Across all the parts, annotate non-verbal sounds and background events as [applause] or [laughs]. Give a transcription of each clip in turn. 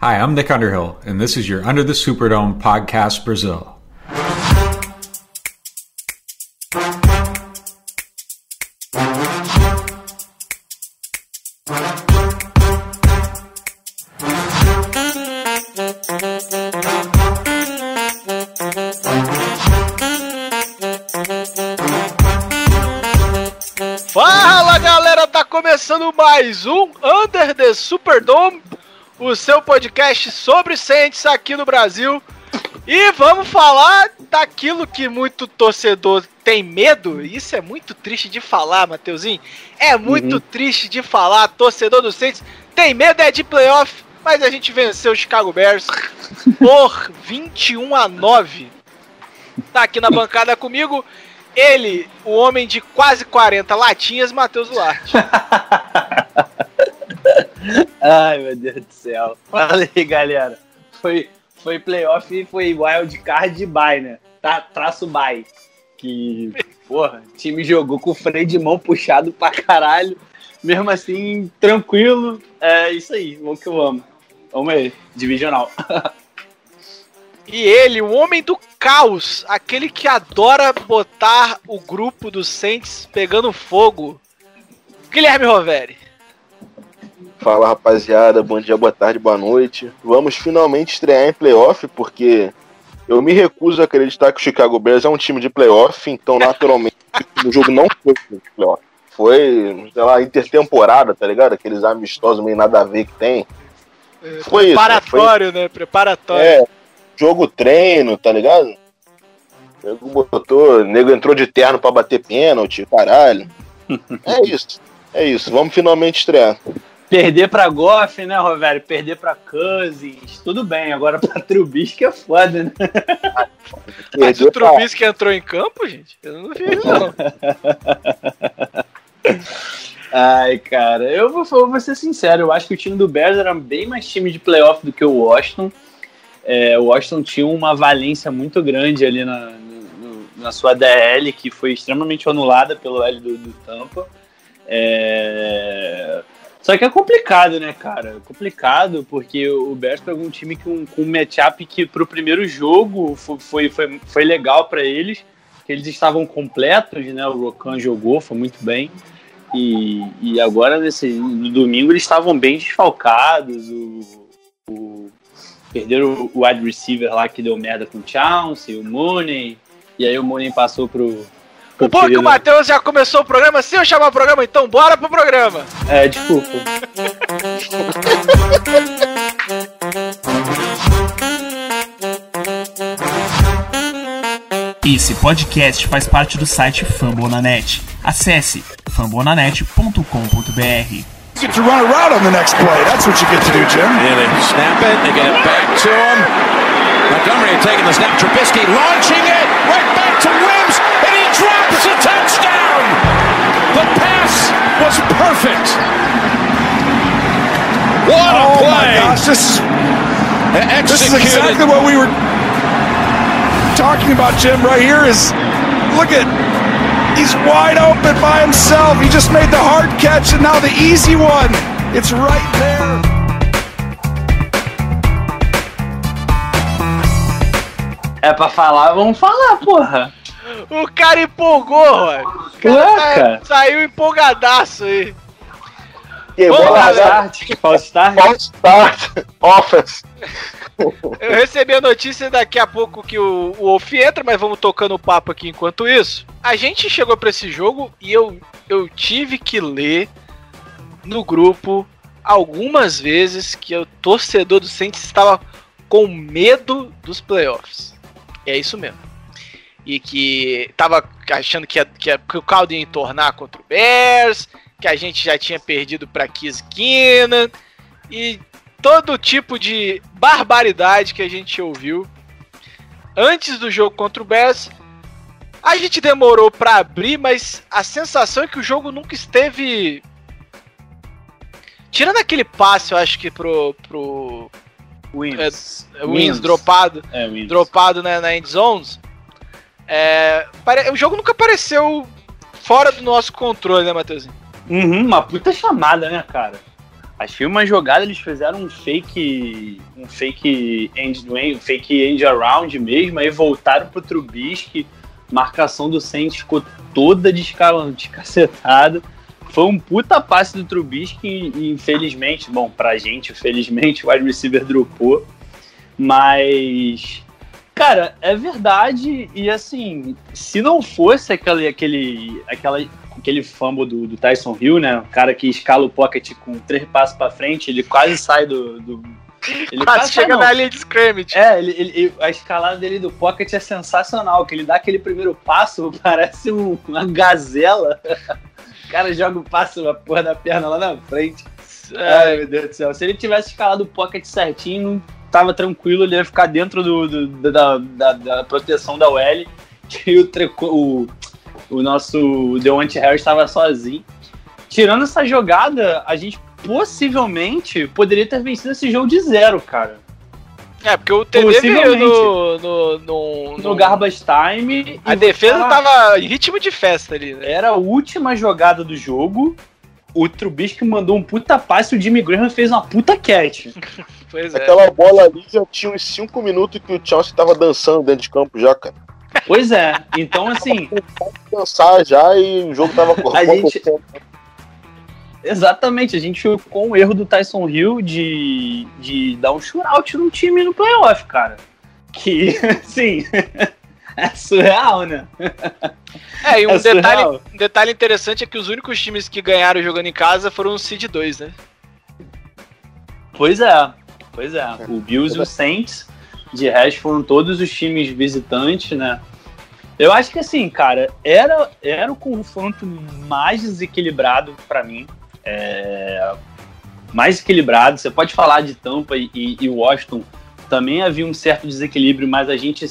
Hi, I'm Nick Underhill, and this is your Under the Superdome podcast, Brazil. Fala galera, tá começando mais um Under the Superdome, o seu podcast sobre Saints aqui no Brasil. E vamos falar daquilo que muito torcedor tem medo. Isso é muito triste de falar, Mateuzinho. É muito Uhum. triste de falar. Torcedor do Saints tem medo é de playoff, mas a gente venceu o Chicago Bears [laughs] por 21 a 9. Tá aqui na bancada comigo ele, o homem de quase 40 latinhas, Matheus Duarte. [laughs] Ai, meu Deus do céu. Fala aí, galera. Foi, foi playoff e foi wild card de bye, né? Tá, traço bye. Que, porra, o time jogou com o freio de mão puxado pra caralho. Mesmo assim, tranquilo. É isso aí, vamos que vamos. Vamos aí, divisional. [laughs] E ele, o homem do caos, aquele que adora botar o grupo dos Saints pegando fogo, Guilherme Roveri. Fala rapaziada, bom dia, boa tarde, boa noite. Vamos finalmente estrear em playoff, porque eu me recuso a acreditar que o Chicago Bears é um time de playoff, então naturalmente [laughs] o jogo não foi de playoff. Foi, sei lá, intertemporada, tá ligado? Aqueles amistosos meio nada a ver que tem. Foi isso. né? Foi, Preparatório, né? Preparatório. é, jogo treino, tá ligado? O nego botou, o nego entrou de terno pra bater pênalti, caralho. [laughs] É isso, é isso. Vamos finalmente estrear. Perder pra Goff, né, Rovério? Perder pra Cousins, tudo bem. Agora pra [laughs] Trubisky é foda, né? Mas o Trubisky entrou em campo, gente? Eu não vi isso, não. [laughs] Ai, cara, eu vou, eu vou ser sincero, eu acho que o time do Bears era bem mais time de playoff do que o Washington. É, o Washington tinha uma valência muito grande ali na, no- na sua DL, que foi extremamente anulada pelo L do, do Tampa. É, Só que é complicado, né, cara? É complicado, porque o Bears pegou um time com, com um matchup que pro primeiro jogo fo- foi, foi, foi legal para eles, que eles estavam completos, né? O Rokan jogou, foi muito bem. E, e agora, nesse, no domingo, eles estavam bem desfalcados. O, o- perderam o wide receiver lá que deu merda com o Chauncey, o Mooney. E aí o Mooney passou pro. O bom é que o querido- Matheus já começou o programa. Se eu chamar o programa, então bora pro programa. É, desculpa. Esse podcast faz parte do site Fambonanet. Acesse fambonanet.com.br. get to run a route on the next play. That's what you get to do, Jim. They snap it. They get it back to him. Montgomery taken the snap. Trubisky launching it right back to Wims, drops a touchdown. The pass was perfect. What a Oh play! my gosh, this is this is exactly what we were talking about, Jim. Right here is look at he's wide open by himself. He just made the hard catch and now the easy one. It's right there. É pra falar, vamos falar, porra. O cara empolgou, Roy. O cara sa- saiu empolgadaço aí. Quebrou Vamos a lá, garra- Start, false start. False start, offense. Eu recebi a notícia daqui a pouco que o, o Wolf entra, mas vamos tocando o papo aqui enquanto isso. A gente chegou pra esse jogo e eu, eu tive que ler no grupo algumas vezes que o torcedor do Saints estava com medo dos playoffs. É isso mesmo. E que tava achando que, ia- que, ia- que o caldo ia entornar contra o Bears, que a gente já tinha perdido pra Kiss Keenan, e todo tipo de barbaridade que a gente ouviu antes do jogo contra o Bears. A gente demorou pra abrir, mas a sensação é que o jogo nunca esteve. Tirando aquele passe, eu acho que pro. pro Wins. é, Wins dropado, É, Wins. dropado né, na end zones. É, o jogo nunca pareceu fora do nosso controle, né, Matheusinho? Uhum, uma puta chamada, né, cara? Achei uma jogada, eles fizeram um fake. Um fake end, um fake end around mesmo, aí voltaram pro Trubisky. Marcação do Saints ficou toda descacetada. Foi um puta passe do Trubisky e infelizmente, bom, pra gente, felizmente, o wide receiver dropou. Mas, cara, é verdade. E assim, se não fosse aquele, aquele, aquela, aquele fumble do, do Tyson Hill, né? O cara que escala o pocket com três passos para frente, ele quase sai do. do ele quase, quase chega na linha de scrimmage. É, ele, ele, a escalada dele do pocket é sensacional, que ele dá aquele primeiro passo, [laughs] parece um, uma gazela. O cara joga o passo, uma porra da perna lá na frente. Ai, meu Deus do céu. Se ele tivesse escalado o pocket certinho, tava tranquilo, ele ia ficar dentro do, do da, da, da, proteção da OL. [laughs] E o, o, o nosso Deontay Harris estava sozinho. Tirando essa jogada, a gente possivelmente poderia ter vencido esse jogo de zero, cara. É, porque o TD veio no, no, no, no, Garbage Time. A defesa tava em ritmo de festa ali, né? Era a última jogada do jogo. O Trubisky mandou um puta passe e o Jimmy Graham fez uma puta catch. [laughs] pois é. Aquela bola ali já tinha uns 5 minutos que o Chelsea tava dançando dentro de campo já, cara. Pois é, então assim. [laughs] dançar já e o jogo tava [laughs] a gente... Exatamente, a gente ficou com o erro do Tyson Hill de, de dar um shootout no time no playoff, cara. Que, sim, é [laughs] surreal, né? É, e um, é detalhe, um detalhe interessante é que os únicos times que ganharam jogando em casa foram o Seed 2, né? Pois é, pois é. O Bills e o Saints, de resto, foram todos os times visitantes, né? Eu acho que assim, cara, era, era o confronto mais desequilibrado para mim é, mais equilibrado. Você pode falar de Tampa e, e, Washington, também havia um certo desequilíbrio, mas a gente,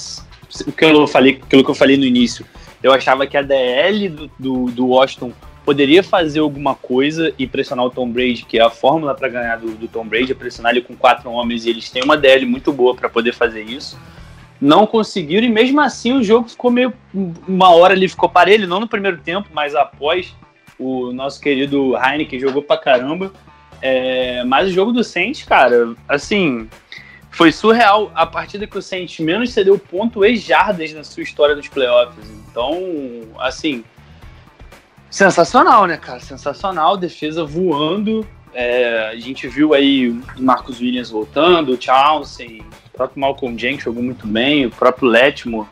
o que eu falei, aquilo que eu falei no início, eu achava que a DL do, do, do Washington poderia fazer alguma coisa e pressionar o Tom Brady, que é a fórmula para ganhar do, do, Tom Brady, é pressionar ele com quatro homens e eles têm uma DL muito boa para poder fazer isso. Não conseguiram e mesmo assim o jogo ficou meio. Uma hora ali ficou parelho, não no primeiro tempo, mas após o nosso querido Heineken jogou pra caramba. É, mas o jogo do Saints, cara, assim, foi surreal. A partida que o Saints menos cedeu ponto e jardas na sua história dos playoffs. Então, assim, sensacional, né, cara? Sensacional. Defesa voando. É, a gente viu aí o Marcos Williams voltando, o o próprio Malcolm Jenkins jogou muito bem, o próprio Letmore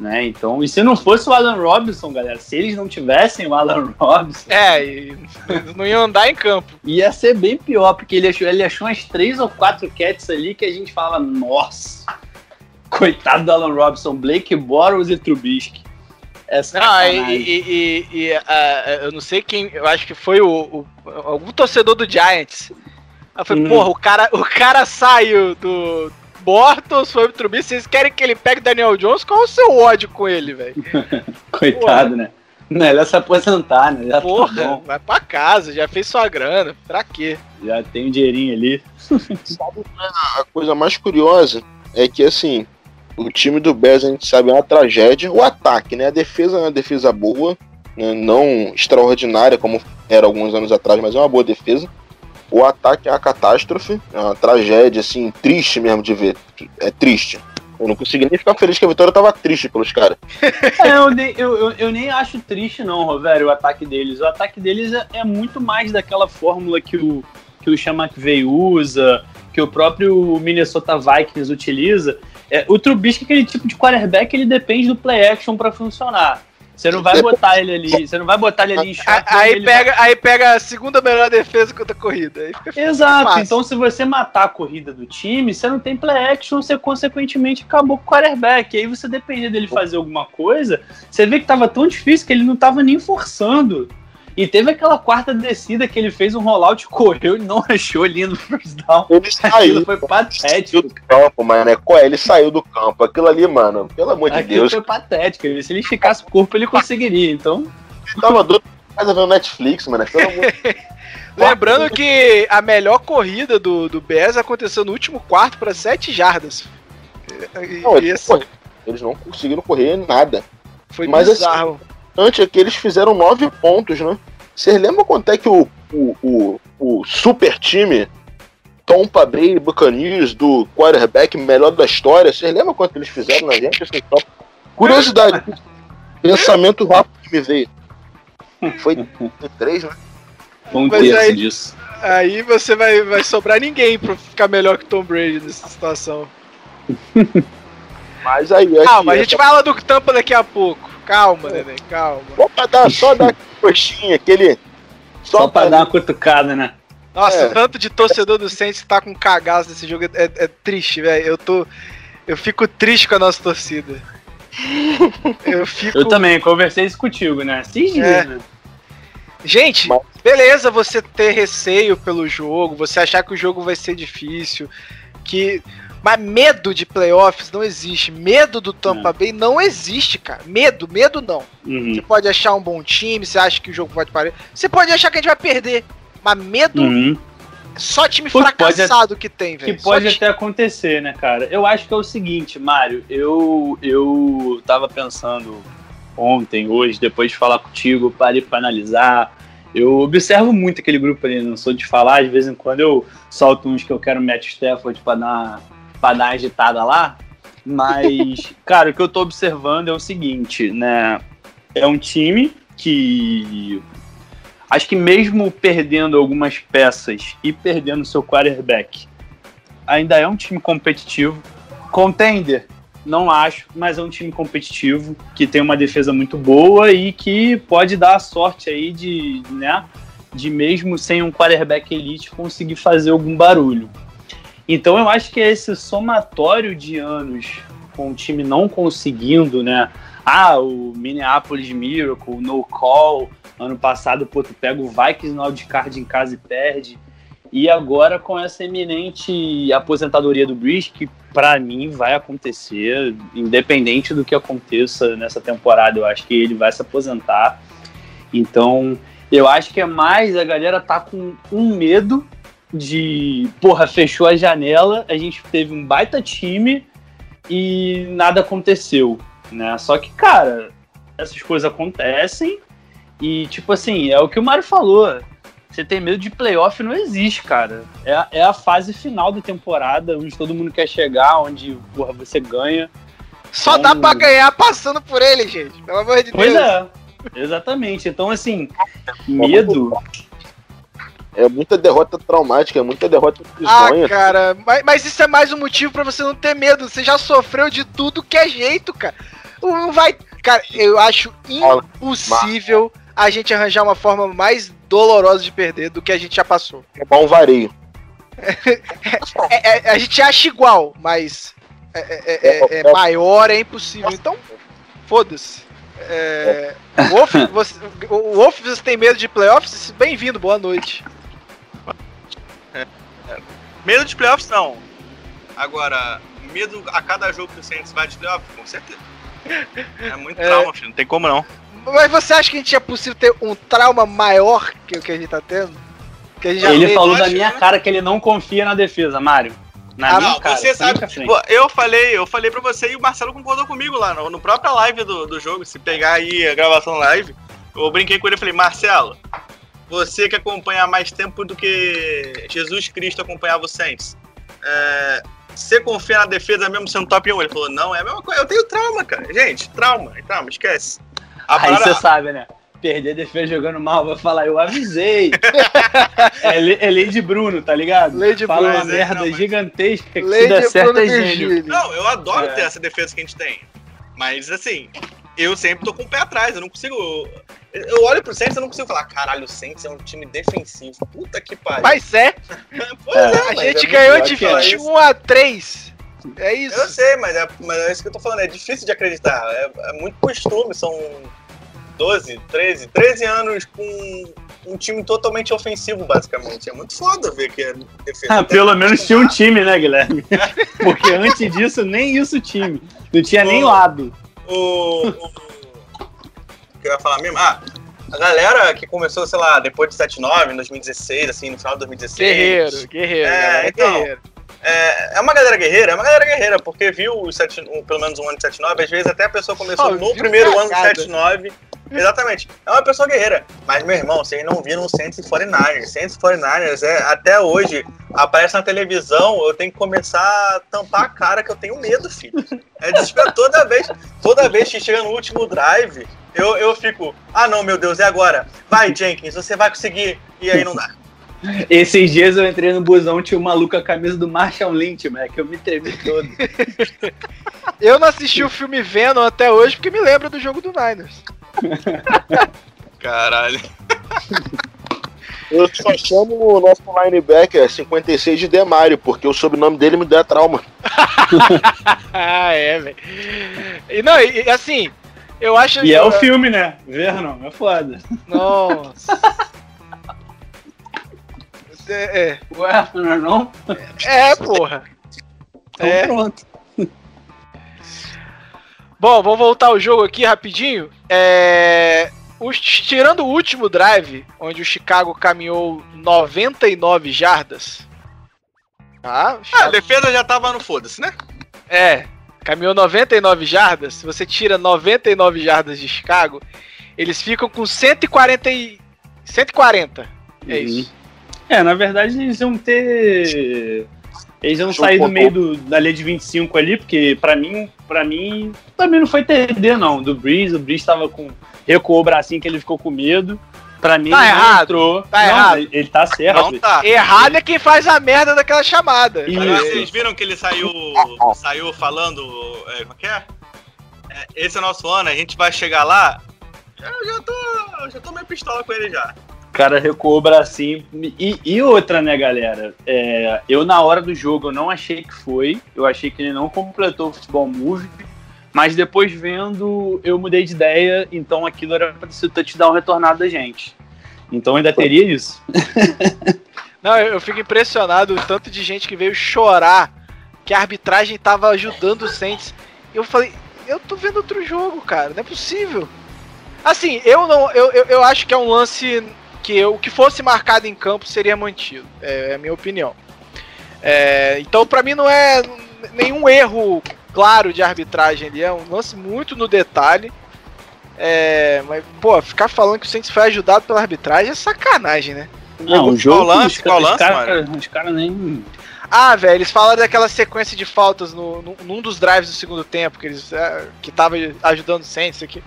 né? Então, e se não fosse o Alan Robinson, galera, se eles não tivessem o Alan [laughs] Robinson. É, eles [laughs] não iam andar em campo. Ia ser bem pior, porque ele achou, ele achou umas três ou quatro cats ali que a gente fala, nossa, coitado do Alan Robinson, Blake Bortles e Trubisky. Essa não, e, e, e uh, eu não sei quem, eu acho que foi o, o algum torcedor do Giants. Eu falei, hum. porra, o cara, o cara saiu do, Bortles foi pro Trubisky, vocês querem que ele pegue Daniel Jones? Qual é o seu ódio com ele, velho? [laughs] Coitado, Porra. né? Melhor se aposentar, né? Já tá Porra, tá vai pra casa, já fez sua grana, pra quê? Já tem um dinheirinho ali. [laughs] A coisa mais curiosa é que, assim, o time do Bears, a gente sabe, é uma tragédia. O ataque, né? A defesa é uma defesa boa, né? não extraordinária como era alguns anos atrás, mas é uma boa defesa. O ataque é uma catástrofe, é uma tragédia, assim, triste mesmo de ver. É triste. Eu não consegui nem ficar feliz que a vitória tava triste pelos caras. [laughs] É, eu, nem, eu, eu, eu, nem acho triste, não, Rovério, o ataque deles. O ataque deles é, é, muito mais daquela fórmula que o, que o Sean McVay usa, que o próprio Minnesota Vikings utiliza. É, o Trubisky, aquele tipo de quarterback, ele depende do play action para funcionar. Você não vai botar ele ali, você não vai botar ele ali em choque. Aí, pega, vai... aí pega a segunda melhor defesa contra a corrida. Exato, fácil. então se você matar a corrida do time, você não tem play action, você consequentemente acabou com o quarterback. Aí você dependia dele fazer alguma coisa, você vê que tava tão difícil que ele não tava nem forçando. E teve aquela quarta descida que ele fez um rollout, [laughs] correu e não achou lindo first down. Ele saiu. foi patético. Do campo, mano. É, ele saiu do campo. Aquilo ali, mano, pelo amor de Aquilo Deus. foi patético. Se ele ficasse o corpo, ele conseguiria. Então. Ele tava doido casa vendo Netflix, mano. Pelo amor [laughs] Lembrando que a melhor corrida do, do BES aconteceu no último quarto para 7 jardas. Não, eles, eles, não conseguiram correr nada. Foi Mas, assim, bizarro. Assim, antes é que eles fizeram nove pontos, né? Vocês lembram quanto é que o, o, o, o super time Tompa Bay Buccaneers do quarterback melhor da história. Vocês lembram quanto eles fizeram na gente? Curiosidade, [laughs] pensamento rápido que me veio. Foi [laughs] três, né? Um terço aí- disso. Aí você vai, vai sobrar ninguém pra ficar melhor que Tom Brady nessa situação. [laughs] Mas aí, aqui, Calma, a gente essa- fala do Tampa daqui a pouco. Calma, neném, calma. Opa, dá, só dar coxinha, aquele. Só pra dar uma cutucada, né? Nossa, É. o tanto de torcedor do Saints tá com cagaço nesse jogo é, é- triste, velho. Eu tô. Eu fico triste com a nossa torcida. [laughs] Eu fico. Eu também, conversei isso contigo, né? Dias, É. né? Gente, beleza você ter receio pelo jogo, você achar que o jogo vai ser difícil, que. Mas medo de playoffs não existe. Medo do Tampa Bay não existe, cara. Medo, medo não. Uhum. Você pode achar um bom time, você acha que o jogo pode parar. Você pode achar que a gente vai perder. Mas medo, Uhum. só time pode fracassado que tem, Que velho. pode Só até acontecer, né, cara? Eu acho que é o seguinte, Mário. Eu, eu tava pensando ontem, hoje, depois de falar contigo, parei pra analisar. Eu observo muito aquele grupo ali, não sou de falar, de vez em quando eu solto uns que eu quero Matt Stafford pra dar, pra dar uma agitada lá. Mas, [laughs] cara, o que eu tô observando é o seguinte, né? É um time que acho que mesmo perdendo algumas peças e perdendo seu quarterback, ainda é um time competitivo. Contender, não acho, mas é um time competitivo que tem uma defesa muito boa e que pode dar a sorte aí de, né, de mesmo sem um quarterback elite conseguir fazer algum barulho. Então eu acho que esse somatório de anos com o time não conseguindo, né? Ah, o Minneapolis Miracle, No Call, ano passado, pô, tu pega o Vikings no wildcard em casa e perde. E agora com essa eminente aposentadoria do Breeze, que pra mim vai acontecer, independente do que aconteça nessa temporada, eu acho que ele vai se aposentar. Então, eu acho que é mais a galera tá com um medo de, porra, fechou a janela, a gente teve um baita time e nada aconteceu, né? Só que, cara, essas coisas acontecem e, tipo assim, é o que o Mário falou. Você tem medo de playoff, não existe, cara. É, a- é a fase final da temporada, onde todo mundo quer chegar, onde, porra, você ganha. Só dá Então- pra ganhar passando por ele, gente. Pelo amor de Pois Deus. é, exatamente. Então, assim, medo. É muita derrota traumática, é muita derrota Ah, bizonha. cara, mas, mas isso é mais um motivo pra você não ter medo. Você já sofreu de tudo que é jeito, cara. Não vai. Cara, eu acho impossível a gente arranjar uma forma mais dolorosa de perder do que a gente já passou. [laughs] Roubar um vareio. É- é- a gente acha igual, mas é, é- é- é maior, é impossível. Então, foda-se. É, Wolf, [laughs] você, o Wolf, você tem medo de playoffs? Bem-vindo, boa noite. Medo de playoffs, não. Agora, medo a cada jogo que o Saints vai de playoffs, com certeza. É muito [laughs] É. trauma, filho. Não tem como não. Mas você acha que a gente é possível ter um trauma maior que o que a gente tá tendo? Que a gente já Ele teve? falou da minha cara que ele não confia na defesa, Mário. Na Ah, minha não, cara, você sabe. Pô, eu falei, eu falei pra você e o Marcelo concordou comigo lá no, no própria live do, do jogo. Se pegar aí a gravação live, eu brinquei com ele e falei, Marcelo, você que acompanha há mais tempo do que Jesus Cristo acompanhava o Saints. É, você confia na defesa mesmo sendo top 1? Ele falou, não, é a mesma coisa. Eu tenho trauma, cara. Gente, trauma, trauma, esquece. A Aí parada- você sabe, né? Perder defesa jogando mal, vai falar, eu avisei. [laughs] é, é lei de Bruno, tá ligado? De Fala Bruno, uma merda Não, mas- gigantesca que Lei se der de certo Bruno é gênio. Não, eu adoro É. ter essa defesa que a gente tem. Mas assim, eu sempre tô com o pé atrás. Eu não consigo. Eu olho pro Saints e eu não consigo falar, caralho, o Saints é um time defensivo. Puta que pariu. Mas é, [laughs] pois É. é, a gente é ganhou de pior que é 21 a 3. É isso. Eu sei, mas é, mas é isso que eu tô falando. É difícil de acreditar. É, é muito costume. São 12, 13, 13 anos com um time totalmente ofensivo, basicamente. É muito foda ver que é defesa. Ah, pelo menos tinha um time, né, Guilherme? [laughs] Porque antes disso, nem isso time. Não tinha nem lado. O, o- que eu ia falar mesmo? Ah, a galera que começou, sei lá, depois de 7-9, em 2016, assim, no final de 2016. Guerreiro, guerreiro. É, galera, então. guerreiro. É, é uma galera guerreira, é uma galera guerreira, porque viu os 7, um- pelo menos um ano de 7-9, às vezes até a pessoa começou Oh, no primeiro ano de 7-9 Exatamente. É uma pessoa guerreira. Mas, meu irmão, vocês não viram o Saints e 49ers. Saints e 49ers, é, até hoje, aparece na televisão, eu tenho que começar a tampar a cara que eu tenho medo, filho. É desespero toda vez. Toda vez que chega no último drive, eu, eu fico, ah não, meu Deus, é agora. Vai, Jenkins, você vai conseguir. E aí não dá. Esses dias eu entrei no busão, tinha um maluco com a camisa do Marshall Lynch, mas que eu me tremi todo. [laughs] Eu não assisti o filme Venom até hoje porque me lembra do jogo do Niners. Caralho. Eu só chamo o nosso linebacker 56 de Demário, porque o sobrenome dele me dá trauma. [laughs] ah, é, velho. E não, e, e assim, eu acho E é o filme, né? Vernon, é foda. Nossa. É, é. Ué, não é não? É, porra. Então É. pronto. Bom, vamos voltar ao jogo aqui rapidinho. É, os- tirando o último drive, onde o Chicago caminhou 99 jardas. Tá? Ah, a defesa já tava no foda-se, né? É, caminhou 99 jardas. Se você tira 99 jardas de Chicago, eles ficam com 140 e 140. É Uhum. isso. É, na verdade eles iam ter. Eles iam Jogo sair do meio do- da linha de 25 ali, porque pra mim, para mim, também não foi TD, não. Do Breeze, o Breeze tava com. recuou o bracinho que ele ficou com medo. Pra mim, Tá ele não errado, entrou. tá Não, errado. Ele, tá certo. Não tá. Errado é quem faz a merda daquela chamada. Agora vocês viram que ele saiu, saiu falando. É, como é que é? É, Esse é o nosso ano, a gente vai chegar lá. Eu já tô. eu já tô meio pistola com ele já. O cara recuou o bracinho. E, e outra, né, galera? É, eu, na hora do jogo, eu não achei que foi. Eu achei que ele não completou o futebol move. Mas depois vendo, eu mudei de ideia. Então aquilo era pra ser o touchdown retornado da gente. Então ainda teria isso. [laughs] Não, eu eu fico impressionado o tanto de gente que veio chorar que a arbitragem tava ajudando o Saints. Eu falei, eu tô vendo outro jogo, cara, não é possível. Assim, eu não, eu, eu, eu acho que é um lance que o que fosse marcado em campo seria mantido, é, é a minha opinião. É, então, pra mim não é nenhum erro claro de arbitragem ali, é um lance muito no detalhe. É, mas, pô, ficar falando que o Saints foi ajudado pela arbitragem é sacanagem, né? Não, o jogo. Qual lance? os, Qual os lance, cara- Os caras nem. Ah, velho, eles falaram daquela sequência de faltas no, no- num dos drives do segundo tempo, que eles é, que tava ajudando o Saints aqui.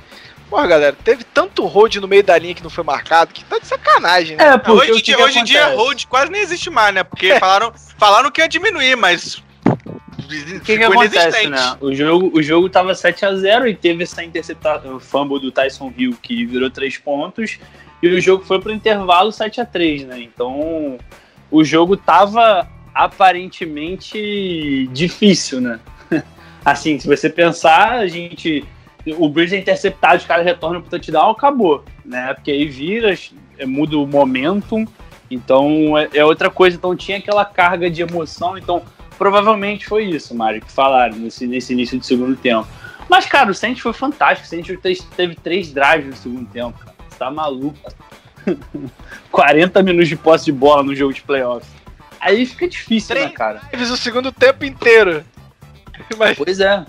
Porra, galera, teve tanto hold no meio da linha que não foi marcado, que tá de sacanagem, né? É, porque hoje dia, hoje em dia hold quase nem existe mais, né? Porque falaram, falaram que ia diminuir, mas. O que, que acontece, né? O jogo, o jogo tava 7 a 0 e teve essa interceptação, o fumble do Tyson Hill que virou 3 pontos, e o jogo foi pro intervalo 7 a 3 né? Então, o jogo tava aparentemente difícil, né? [laughs] Assim, se você pensar, a gente. O Bridge é interceptado, os caras retornam pro touchdown, acabou, né? Porque aí vira, é, muda o momentum, então é, é outra coisa. Então tinha aquela carga de emoção, então provavelmente foi isso, Mário, que falaram nesse, nesse início do segundo tempo. Mas, cara, o Saints foi fantástico. O Saints teve, teve três drives no segundo tempo, cara. Você tá maluco. [laughs] 40 minutos de posse de bola no jogo de playoff. Aí fica difícil, né, Três cara? Drives o segundo tempo inteiro. [laughs] Mas, Pois é,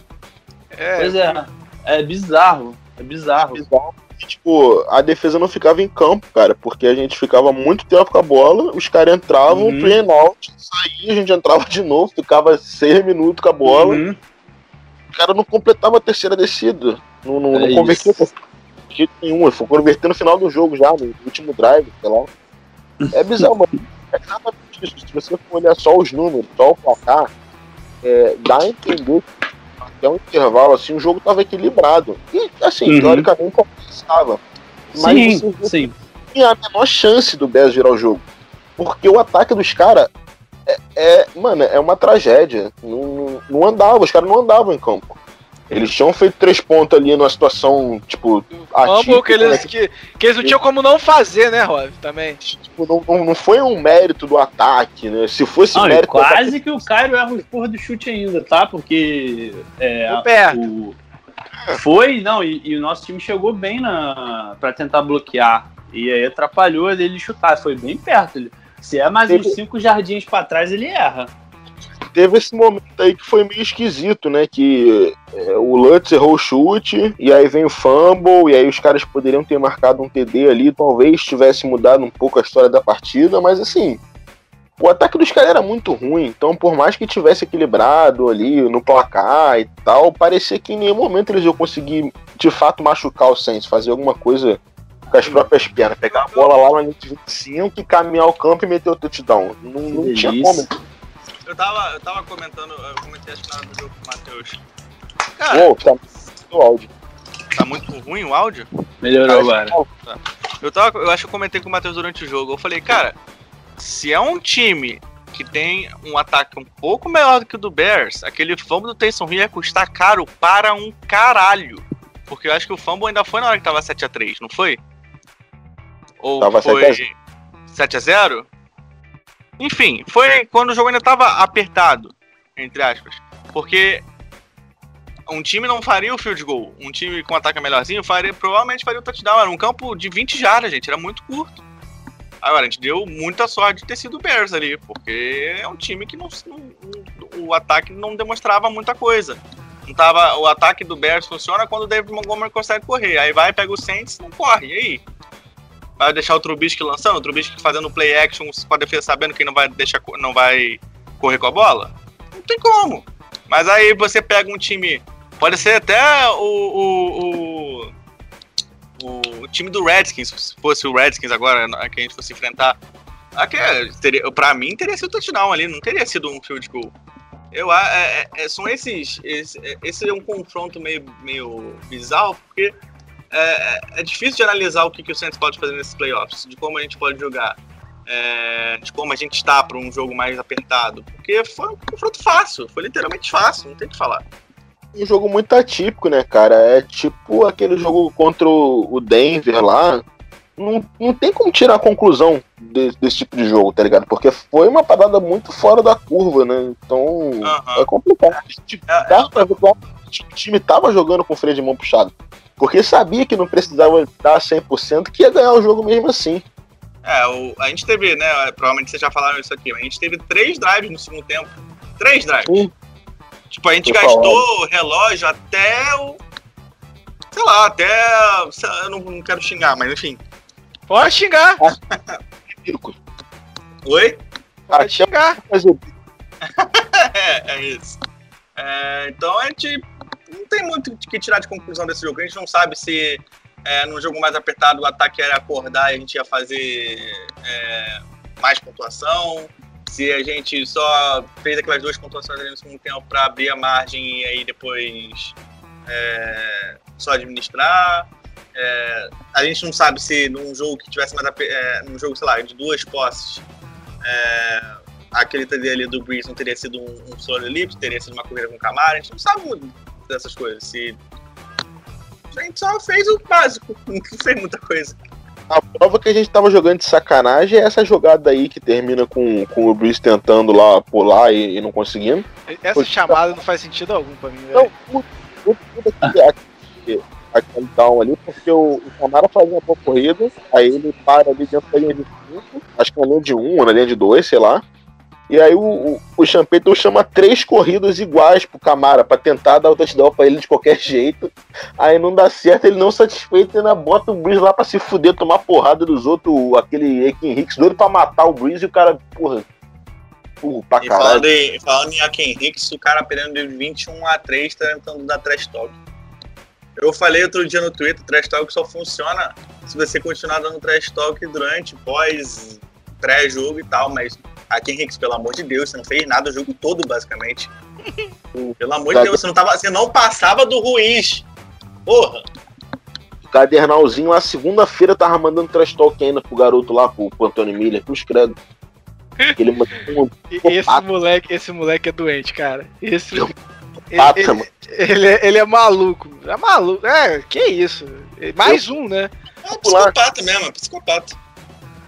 é, pois é. É bizarro. É bizarro. bizarro. E, tipo, a defesa não ficava em campo, cara, porque a gente ficava muito tempo com a bola, os caras entravam, Uhum. and out, saía, a gente entrava de novo, ficava seis minutos com a bola, Uhum. o cara não completava a terceira descida, não, não, É não convertia de jeito nenhum, ele foi converter no final do jogo já, no último drive, sei lá. É bizarro, mano. É exatamente isso. Se você for olhar só os números, só o placar, é, dá a entender que até um intervalo, assim, o jogo tava equilibrado. E, assim, Uhum. teoricamente, estava. Mas Sim, você sim. tinha a menor chance do Bears virar o jogo. Porque o ataque dos caras é, é, mano, é uma tragédia. Não, não, não andava, os caras não andavam em campo. Eles tinham feito três pontos ali numa situação, tipo, atípica, que eles, né? que, que eles não tinham como não fazer, né, Rob? Também. Tipo, não, não, não foi um mérito do ataque, né? Se fosse Não, mérito do ataque, quase que o Cairo erra o porra do chute ainda, tá? Porque é, o- foi, não, e, e o nosso time chegou bem na para tentar bloquear. E aí atrapalhou ele chutar. Foi bem perto. Ele, se é mais uns 5 jardins pra trás, ele erra. Teve esse momento aí que foi meio esquisito, né? Que é, o Lutz errou o chute, e aí vem o fumble, e aí os caras poderiam ter marcado um TD ali, talvez tivesse mudado um pouco a história da partida, mas assim, o ataque dos caras era muito ruim, então por mais que tivesse equilibrado ali no placar e tal, parecia que em nenhum momento eles iam conseguir de fato machucar o Saints, fazer alguma coisa com as próprias pernas, pegar a bola lá de 25 e caminhar o campo e meter o touchdown. Não, não tinha como. Eu tava, eu tava comentando, eu comentei acho que na hora do jogo com o Matheus. Cara, Pô, tá no áudio. tá muito ruim o áudio? Melhorou agora. Eu, tava, eu acho que eu comentei com o Matheus durante o jogo. Eu falei, cara, se é um time que tem um ataque um pouco melhor do que o do Bears, aquele fumble do Taysom Hill ia custar caro para um caralho. Porque eu acho que o fumble ainda foi na hora que tava 7x3, não foi? Ou Tava foi 7x0? Enfim, foi quando o jogo ainda tava apertado, entre aspas. Porque um time não faria o field goal. Um time com ataque melhorzinho faria, provavelmente faria o touchdown. Era um campo de 20 jardas, gente. Era muito curto. Agora, a gente deu muita sorte de ter sido o Bears ali, porque é um time que não- não- o ataque não demonstrava muita coisa. Não tava, o ataque do Bears funciona quando o David Montgomery consegue correr. Aí vai, pega o Saints, não corre. E aí? Vai deixar o Trubisky lançando? O Trubisky fazendo play action com a defesa sabendo que não vai deixar, não vai correr com a bola? Não tem como. Mas aí você pega um time. Pode ser até o, o, o, o time do Redskins, se fosse o Redskins agora, que a gente fosse enfrentar. Aqui, é, teria, pra mim, teria sido touchdown ali, não teria sido um field goal. Eu, é, é- são esses. Esse, é- esse é um confronto meio, meio bizarro, porque é, é- é difícil de analisar o que, que o Saints pode fazer nesses playoffs, de como a gente pode jogar, é, de como a gente está para um jogo mais apertado. Porque foi um confronto fácil, foi literalmente fácil, não tem o que falar. um jogo muito atípico, né, cara? É tipo aquele jogo contra o Denver lá. Não, não tem como tirar a conclusão de- desse tipo de jogo, tá ligado? Porque foi uma parada muito fora da curva, né? Então Aham. é complicado. Tipo, É, dá pra ver como o time tava jogando com o freio de mão puxado. Porque sabia que não precisava dar 100%, que ia ganhar o jogo mesmo assim. É, o, a gente teve, né? Provavelmente vocês já falaram isso aqui, mas a gente teve três drives no segundo tempo. Três drives. Sim. Tipo, a gente Tô gastou o relógio até o. Sei lá, até. sei lá, Eu não, não quero xingar, mas enfim. Pode xingar, Oi? pode Até xingar. [laughs] É, é isso. É, então a gente não tem muito que tirar de conclusão desse jogo. A gente não sabe se é, num jogo mais apertado o ataque era acordar e a gente ia fazer é, mais pontuação. Se a gente só fez aquelas duas pontuações ali no segundo tempo para abrir a margem e aí depois é, só administrar. É, a gente não sabe se num jogo que tivesse mais é, num jogo, sei lá, de duas posses, é, aquele TD ali do Breeze não teria sido um, um solo elipse, teria sido uma corrida com Camara, a gente não sabe muito dessas coisas. Se... A gente só fez o básico, [laughs] não fez muita coisa. A prova que a gente tava jogando de sacanagem é essa jogada aí que termina com, com o Bruce tentando lá pular e, e não conseguindo. Essa Poxa. chamada não faz sentido algum pra mim, Não, velho. aqui, aquele down ali, porque o, o Camara faz uma boa corrida, aí ele para ali dentro da linha de 5, acho que na linha de 1 um, ou na linha de 2, sei lá. E aí o, o, o Champeito chama três corridas iguais pro Camara pra tentar dar o touchdown pra ele de qualquer [laughs] jeito. Aí não dá certo, ele não satisfeito, ainda bota o Breeze lá pra se fuder, tomar porrada dos outros, aquele Ekin Hicks doido pra matar o Breeze e o cara, porra, burro pra caralho. falando em, falando em Aken Hicks, o cara perdendo de 21 a 3 tentando dar trash talk. Eu falei outro dia no Twitter, trash talk só funciona se você continuar dando trash talk durante, pós, pré-jogo e tal, mas Aken Hicks, pelo amor de Deus, você não fez nada o jogo todo, basicamente. [laughs] Pelo amor de Deus, você não, tava, você não passava do Ruiz. Porra! O Cadernalzinho lá, segunda-feira, tava mandando trash talk ainda pro garoto lá, pro, pro Antônio Miller, pros credo. Ele um Esse moleque, esse moleque é doente, cara. Esse. Ele, pata, ele, mano. ele é, ele é maluco. É maluco. É, que isso? Mais um, né? É um psicopata mesmo, é psicopata.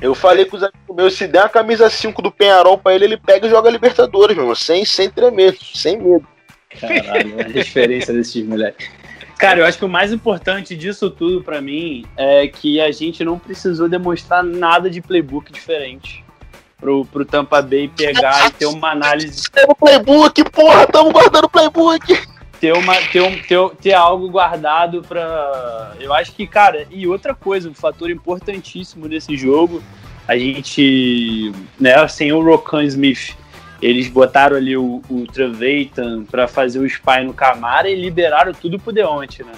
Eu falei com os amigos meus, se der a camisa 5 do Penharol pra ele, ele pega e joga Libertadores, meu irmão, sem, sem tremer, sem medo. Caralho, a diferença desses moleques. Cara, eu acho que o mais importante disso tudo pra mim é que a gente não precisou demonstrar nada de playbook diferente. pro, pro Tampa Bay pegar e ter uma análise. Tamo playbook, porra, tamo guardando playbook. Ter, uma, ter, um, ter, ter algo guardado pra. Eu acho que, cara, e outra coisa, um fator importantíssimo desse jogo, a gente, né, sem o Rokan Smith, eles botaram ali o, o Trevathan pra fazer o spy no Camara e liberaram tudo pro Deonte, né?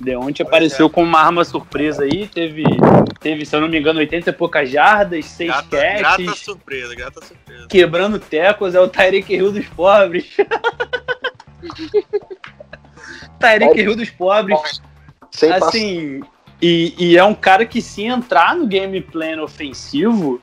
Deonte apareceu com uma arma surpresa aí, teve, teve, se eu não me engano, 80 e poucas jardas, 6 Grata, grata catches, surpresa, grata surpresa. quebrando tecos, é o Tyreek Hill dos pobres. [laughs] [laughs] Tyreek Hill dos pobres. Sem. Assim, e, e é um cara que se entrar no game plan ofensivo,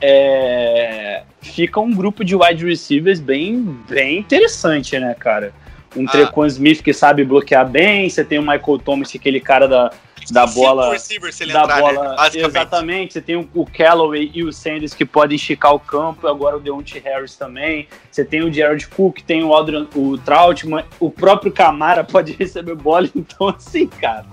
é, fica um grupo de wide receivers bem, bem interessante, né, cara? Um Ah. Trequan Smith que sabe bloquear bem, você tem o Michael Thomas, aquele cara da, da bola receivers se ele da entrar, bola. né? Exatamente. Você tem o, o Callaway e o Sanders que podem esticar o campo, agora o Deontay Harris também. Você tem o Jared Cook, tem o Aldrin, o Troutman, o próprio Camara [laughs] pode receber bola. Então, assim, cara,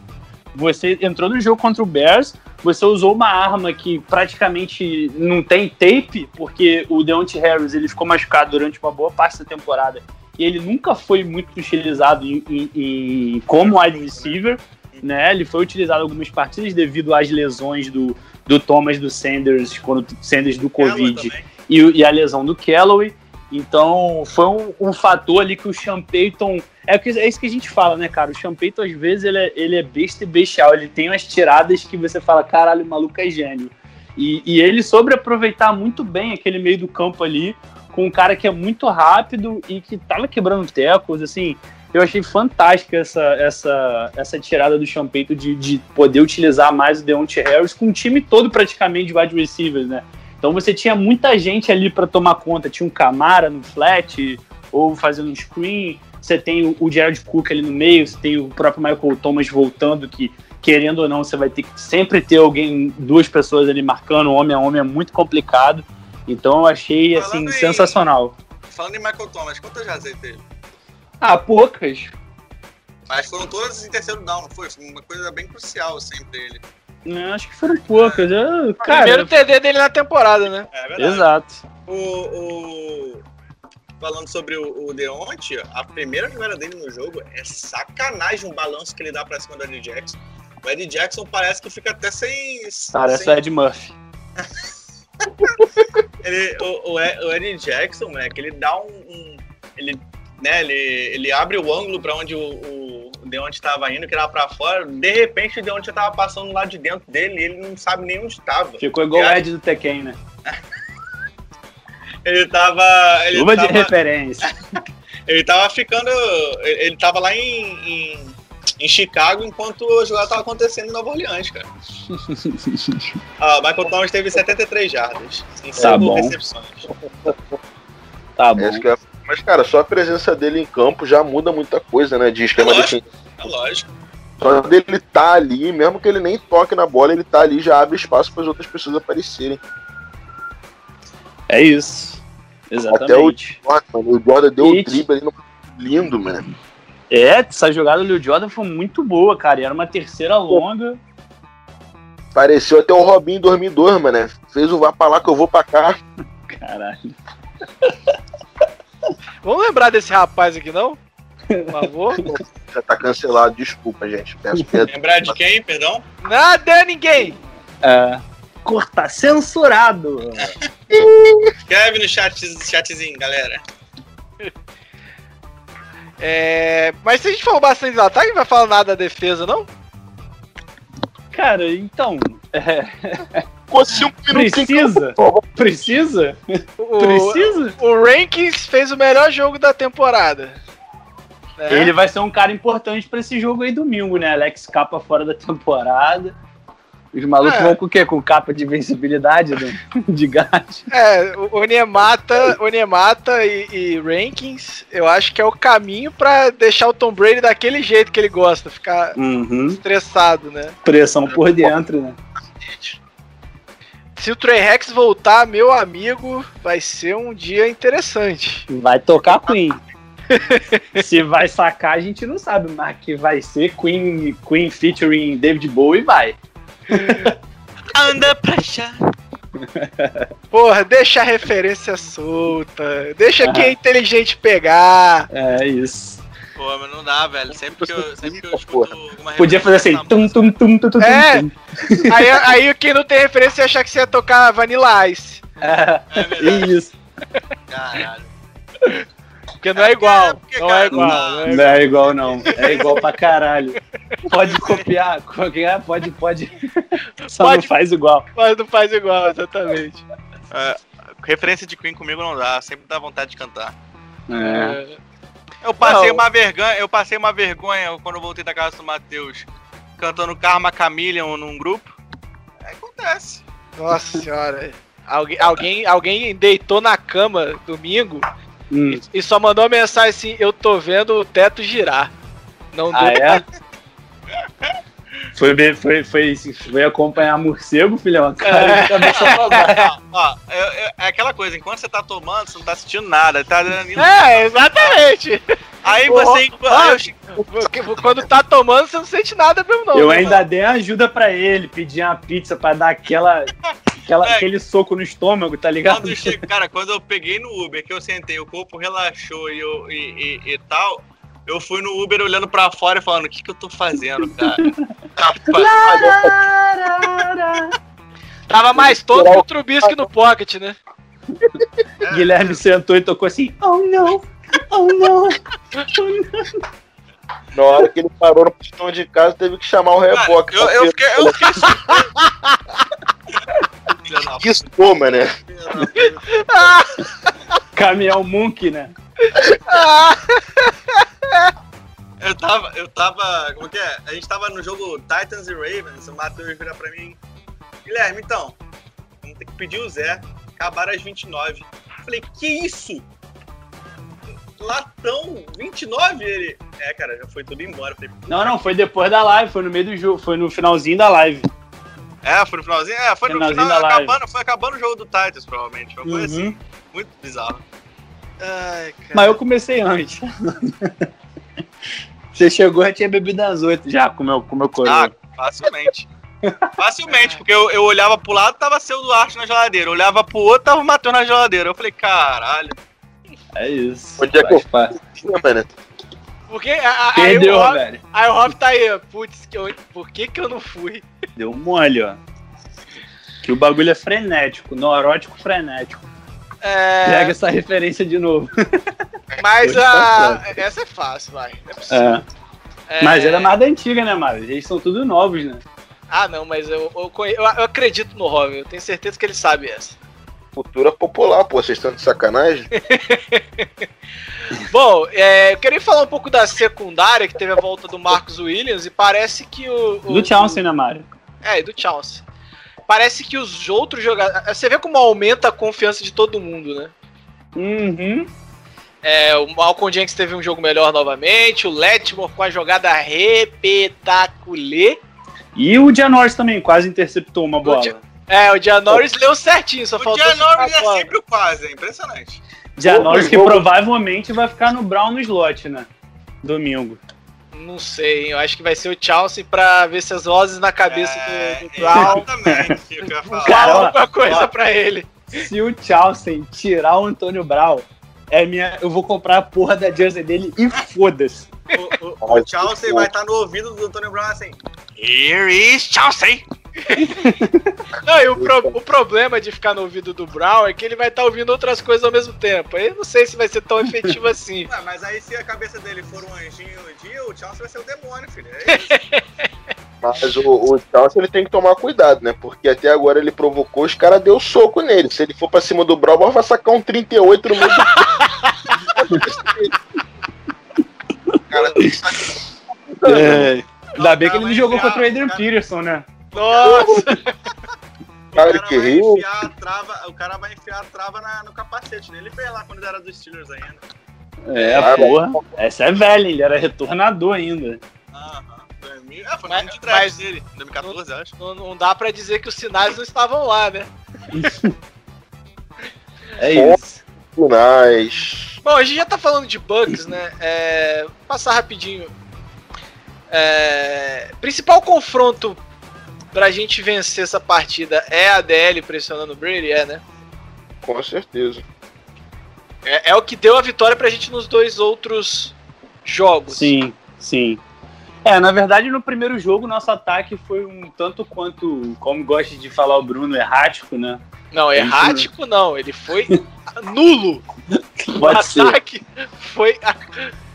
você entrou no jogo contra o Bears, você usou uma arma que praticamente não tem tape, porque o Deontay Harris ele ficou machucado durante uma boa parte da temporada e ele nunca foi muito utilizado em, em- em- como wide receiver né? Ele foi utilizado em algumas partidas devido às lesões do, do Thomas do Sanders, quando Sanders do Covid e, e a lesão do Callaway. Então foi um, um fator ali que o Sean Payton. É, que- é isso que a gente fala, né, cara? O Sean Payton, às vezes, ele é, ele é besta e bestial. Ele tem umas tiradas que você fala, caralho, o maluco é gênio. E, e ele soube aproveitar muito bem aquele meio do campo ali, com um cara que é muito rápido e que tava quebrando tecos, assim. Eu achei fantástica essa, essa, essa tirada do Payton de, de poder utilizar mais o Deontay Harris com o time todo praticamente de wide receivers, né? Então você tinha muita gente ali para tomar conta. Tinha um Camara no flat, ou fazendo um screen. Você tem o- Jared Cook ali no meio, você tem o próprio Michael Thomas voltando, que querendo ou não, você vai ter que sempre ter alguém, duas pessoas ali marcando, homem a homem, é muito complicado. Então eu achei, assim, Falando em- sensacional. Falando em Michael Thomas, quantas jardas ele teve? Ah, poucas. Mas foram todas em terceiro down, não foi? Foi uma coisa bem crucial sempre ele. Não, acho que foram poucas. Eu, cara, Primeiro TD dele na temporada, né? É verdade. exato. O, o- Falando sobre o, o Deonte, a primeira jogada dele no jogo é sacanagem o balanço que ele dá pra cima do Eddie Jackson. O Eddie Jackson parece que fica até sem. Parece sem o Ed Murphy. [laughs] ele, o, o Ed- o Eddie Jackson, né, que ele dá um. um- ele, né, ele, ele abre o ângulo pra onde o, o Deonte estava indo, que era pra fora. De repente o Deonte tava passando lá de dentro dele e ele não sabe nem onde estava. Ficou igual o. Ed do Tekken, né? [laughs] Ele tava. Ele Luva de tava, referência. [laughs] ele tava ficando. Ele ele tava lá em, em, em Chicago enquanto a jogada tava acontecendo em Nova Orleans, cara. [laughs] Ah, o Michael Thomas teve 73 jardas. Em Tá cinco bom. recepções. [laughs] Tá bom. Que é- Mas, cara, só a presença dele em campo já muda muita coisa, né? De esquema lógico. defensivo. É lógico. Só dele tá ali, mesmo que ele nem toque na bola, ele tá ali e já abre espaço para as outras pessoas aparecerem. É isso. Até o Exatamente. Jordan, o Jordan deu o drible ali no lindo, mano. É, essa jogada do Lil Jordan foi muito boa, cara. E era uma terceira longa. Pareceu até o Robinho em 2002, mano. né? Fez o vá pra lá que eu vou pra cá. Caralho. [laughs] Vamos lembrar desse rapaz aqui, não? Por favor. [laughs] Já tá cancelado, desculpa, gente. Peço perdão. Lembrar de quem, perdão? Nada, ninguém. É. Corta censurado. [laughs] Escreve no chat, chatzinho, galera. É, mas se a gente falou bastante do ataque, não vai falar nada da defesa, não? Cara, então. é, Ficou cinco minutos precisa? Precisa? O, Precisa? o Rankings fez o melhor jogo da temporada. né? Ele vai ser um cara importante pra esse jogo aí domingo, né? Alex capa fora da temporada. Os malucos É. vão com o quê? Com capa de invencibilidade do- [laughs] de gás? É, o Onemata, Onemata e, e Rankings, eu acho que é o caminho pra deixar o Tom Brady daquele jeito que ele gosta, ficar Uhum. estressado, né? Pressão por dentro, né? Se o Trey Rex voltar, meu amigo, vai ser um dia interessante. Vai tocar Queen. [laughs] Se vai sacar, a gente não sabe, mas que vai ser Queen, Queen featuring David Bowie, vai. Anda pra chá. Porra, deixa a referência solta. Deixa quem é inteligente pegar. É isso. Pô, mas não dá, velho. Sempre que eu, sempre que eu escuto uma Podia fazer assim. Tum, tum, tum, tum, tum, É. tum. [laughs] Aí, aí quem não tem referência ia achar que você ia tocar Vanilla Ice. É, É verdade. isso. Caralho. Porque não é igual. Não é igual. não é é igual, não. É igual pra caralho. Pode copiar. qualquer- Pode, pode. Só Pode. não faz igual. Mas não faz igual, exatamente. É, referência de Queen comigo não dá, sempre dá vontade de cantar. É. Eu passei Não. uma vergonha, eu passei uma vergonha quando eu voltei da casa do Matheus, cantando Karma Chameleon num grupo. É, acontece. Nossa senhora. Alguém, alguém, alguém deitou na cama domingo Hum. e, só mandou uma mensagem assim: Eu tô vendo o teto girar. Não deu Ah, é? [laughs] Foi, foi, foi, foi acompanhar morcego, filhão? Cara, de cabeça. [laughs] Ó, ó, eu- eu- é aquela coisa, enquanto você tá tomando, você não tá sentindo nada, tá. É, exatamente. Aí Porra. você. Quando tá tomando, você não sente nada mesmo, não. Eu ainda dei ajuda pra ele, pedi uma pizza pra dar aquela, aquela, É. aquele soco no estômago, tá ligado? Quando cara, quando eu peguei no Uber, que eu sentei, o corpo relaxou e, eu, e, e- e tal, eu fui no Uber olhando pra fora e falando, o que que eu tô fazendo, cara? [laughs] Tava mais todo que o Trubisky no pocket, né? Guilherme sentou e tocou assim, oh não, oh não. [laughs] Na hora que ele parou no portão de casa, teve que chamar o cara, reboque. eu, eu fiquei. Eu fiquei [laughs] Que estoma, né? Caminhão Munk, né? [laughs] Eu tava, eu tava. Como que é? A gente tava no jogo Titans e Ravens, o Matheus vira pra mim. Guilherme, então, vamos ter que pedir o Zé. Acabaram às 29. Eu falei, que isso? Latão, 29? Ele. É, cara, já foi tudo embora. Falei, Não, não, foi depois da live, foi no meio do jogo, foi no finalzinho da live. É, foi no finalzinho? É, foi no Finalzinho final, da live. acabando, foi acabando o jogo do Titans, provavelmente. Foi assim, Uhum. muito bizarro. Ai, cara. Mas eu comecei antes. [laughs] Você chegou, já tinha bebido às oito já com meu, com meu coroa. Ah, facilmente. Facilmente, porque eu, eu olhava pro lado, tava seu Duarte na geladeira. Eu olhava pro outro, tava o Matheus na geladeira. Eu falei, caralho. É isso. Onde é que eu-? Porque a- a- aí, Perdeu, o Rob, velho. aí o Rob tá aí, ó. Putz, que eu- por que que eu não fui? Deu mole, ó. Que o bagulho é frenético, neurótico frenético. É, Pega essa referência de novo. [laughs] mas Hoje a. tá Essa é fácil, vai. É possível. É. É, Mas era mais da antiga, né, Mário? Eles são tudo novos, né? Ah, não, mas eu, eu, conhe- eu- eu acredito no Rob, eu tenho certeza que ele sabe essa. Cultura popular, pô. Vocês estão de sacanagem? [laughs] Bom, é, eu queria falar um pouco da secundária, que teve a volta do Marcos Williams, e parece que o. o Do Chelsea, né, Mário? É, e do Chelsea. Parece que os outros jogadores. Você vê como aumenta a confiança de todo mundo, né? Uhum. É, o Malcolm Jenkins teve um jogo melhor novamente, o Letmore com a jogada repetaculê. E o Giannorris também quase interceptou uma bola. É, o Giannorris leu certinho, só O faltou dia 9 chutar a é bola. sempre o quase, é impressionante. Giannorris que provavelmente vai ficar no Brown no slot, né? Domingo. Não sei, hein, eu acho que vai ser o Chelsea pra ver se as vozes na cabeça é, do, do Brown Exatamente, o que eu ia falar. Alguma coisa ó. pra ele. Se o Chelsea tirar o Antônio Brown, é minha, eu vou comprar a porra da jersey dele e foda-se. O, o, o Chelsea vai estar no ouvido do Antônio Brown assim. Here is Chelsea! [laughs] Não, e o, pro- o problema de ficar no ouvido do Brown é que ele vai estar ouvindo outras coisas ao mesmo tempo. Aí eu não sei se vai ser tão efetivo assim. Ué, [laughs] mas aí se a cabeça dele for um anjinho um dia, o Chelsea vai ser o demônio, filho. É isso. [laughs] Mas o, o Chelsea ele tem que tomar cuidado, né? Porque até agora ele provocou, os caras deu soco nele. Se ele for pra cima do Brau, vai sacar um 38 no meio do. cara, É. Ainda bem que ele não jogou enfiar- contra o Adrian cara- Peterson, né? Nossa! [laughs] O cara cara que vai riu. enfiar a trava, o cara vai enfiar a trava na- no capacete, né? Ele fez lá quando ele era dos Steelers ainda. É, Ah, porra. Essa é velha, ele era retornador ainda. Aham. 2000 É, foi no Mas- ano de mas- dele, 2014, acho. Não, não dá pra dizer que os sinais não estavam lá, né? [laughs] É isso. Finais. Bom, a gente já tá falando de bugs, né? É, vou passar rapidinho. É, principal confronto pra gente vencer essa partida é a DL pressionando o Brady? É, né? Com certeza. É, é o que deu a vitória pra gente nos dois outros jogos. Sim, sim. É, na verdade, no primeiro jogo, nosso ataque foi um tanto quanto, como gosta de falar o Bruno, errático, né? Não, errático não, ele foi [laughs] nulo. [laughs] Pode o ser. ataque foi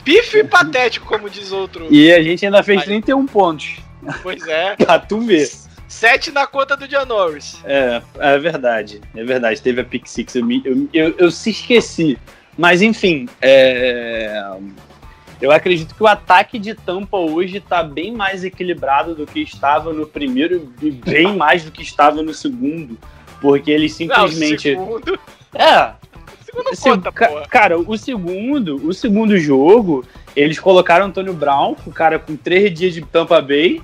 pífio e patético, como diz outro. E a gente ainda fez Vai. 31 pontos. Pois é. [laughs] Pra tu ver. Sete na conta do John Norris. É, é verdade. É verdade. Teve a Pick Six. Eu, me- eu, eu, eu se esqueci. Mas, enfim, é, eu acredito que o ataque de Tampa hoje está bem mais equilibrado do que estava no primeiro e bem [laughs] mais do que estava no segundo. Porque eles Não, simplesmente. segundo, É, segundo Se- conta, porra. cara, o segundo, o segundo jogo, eles colocaram Antônio Brown, o cara com três dias de Tampa Bay,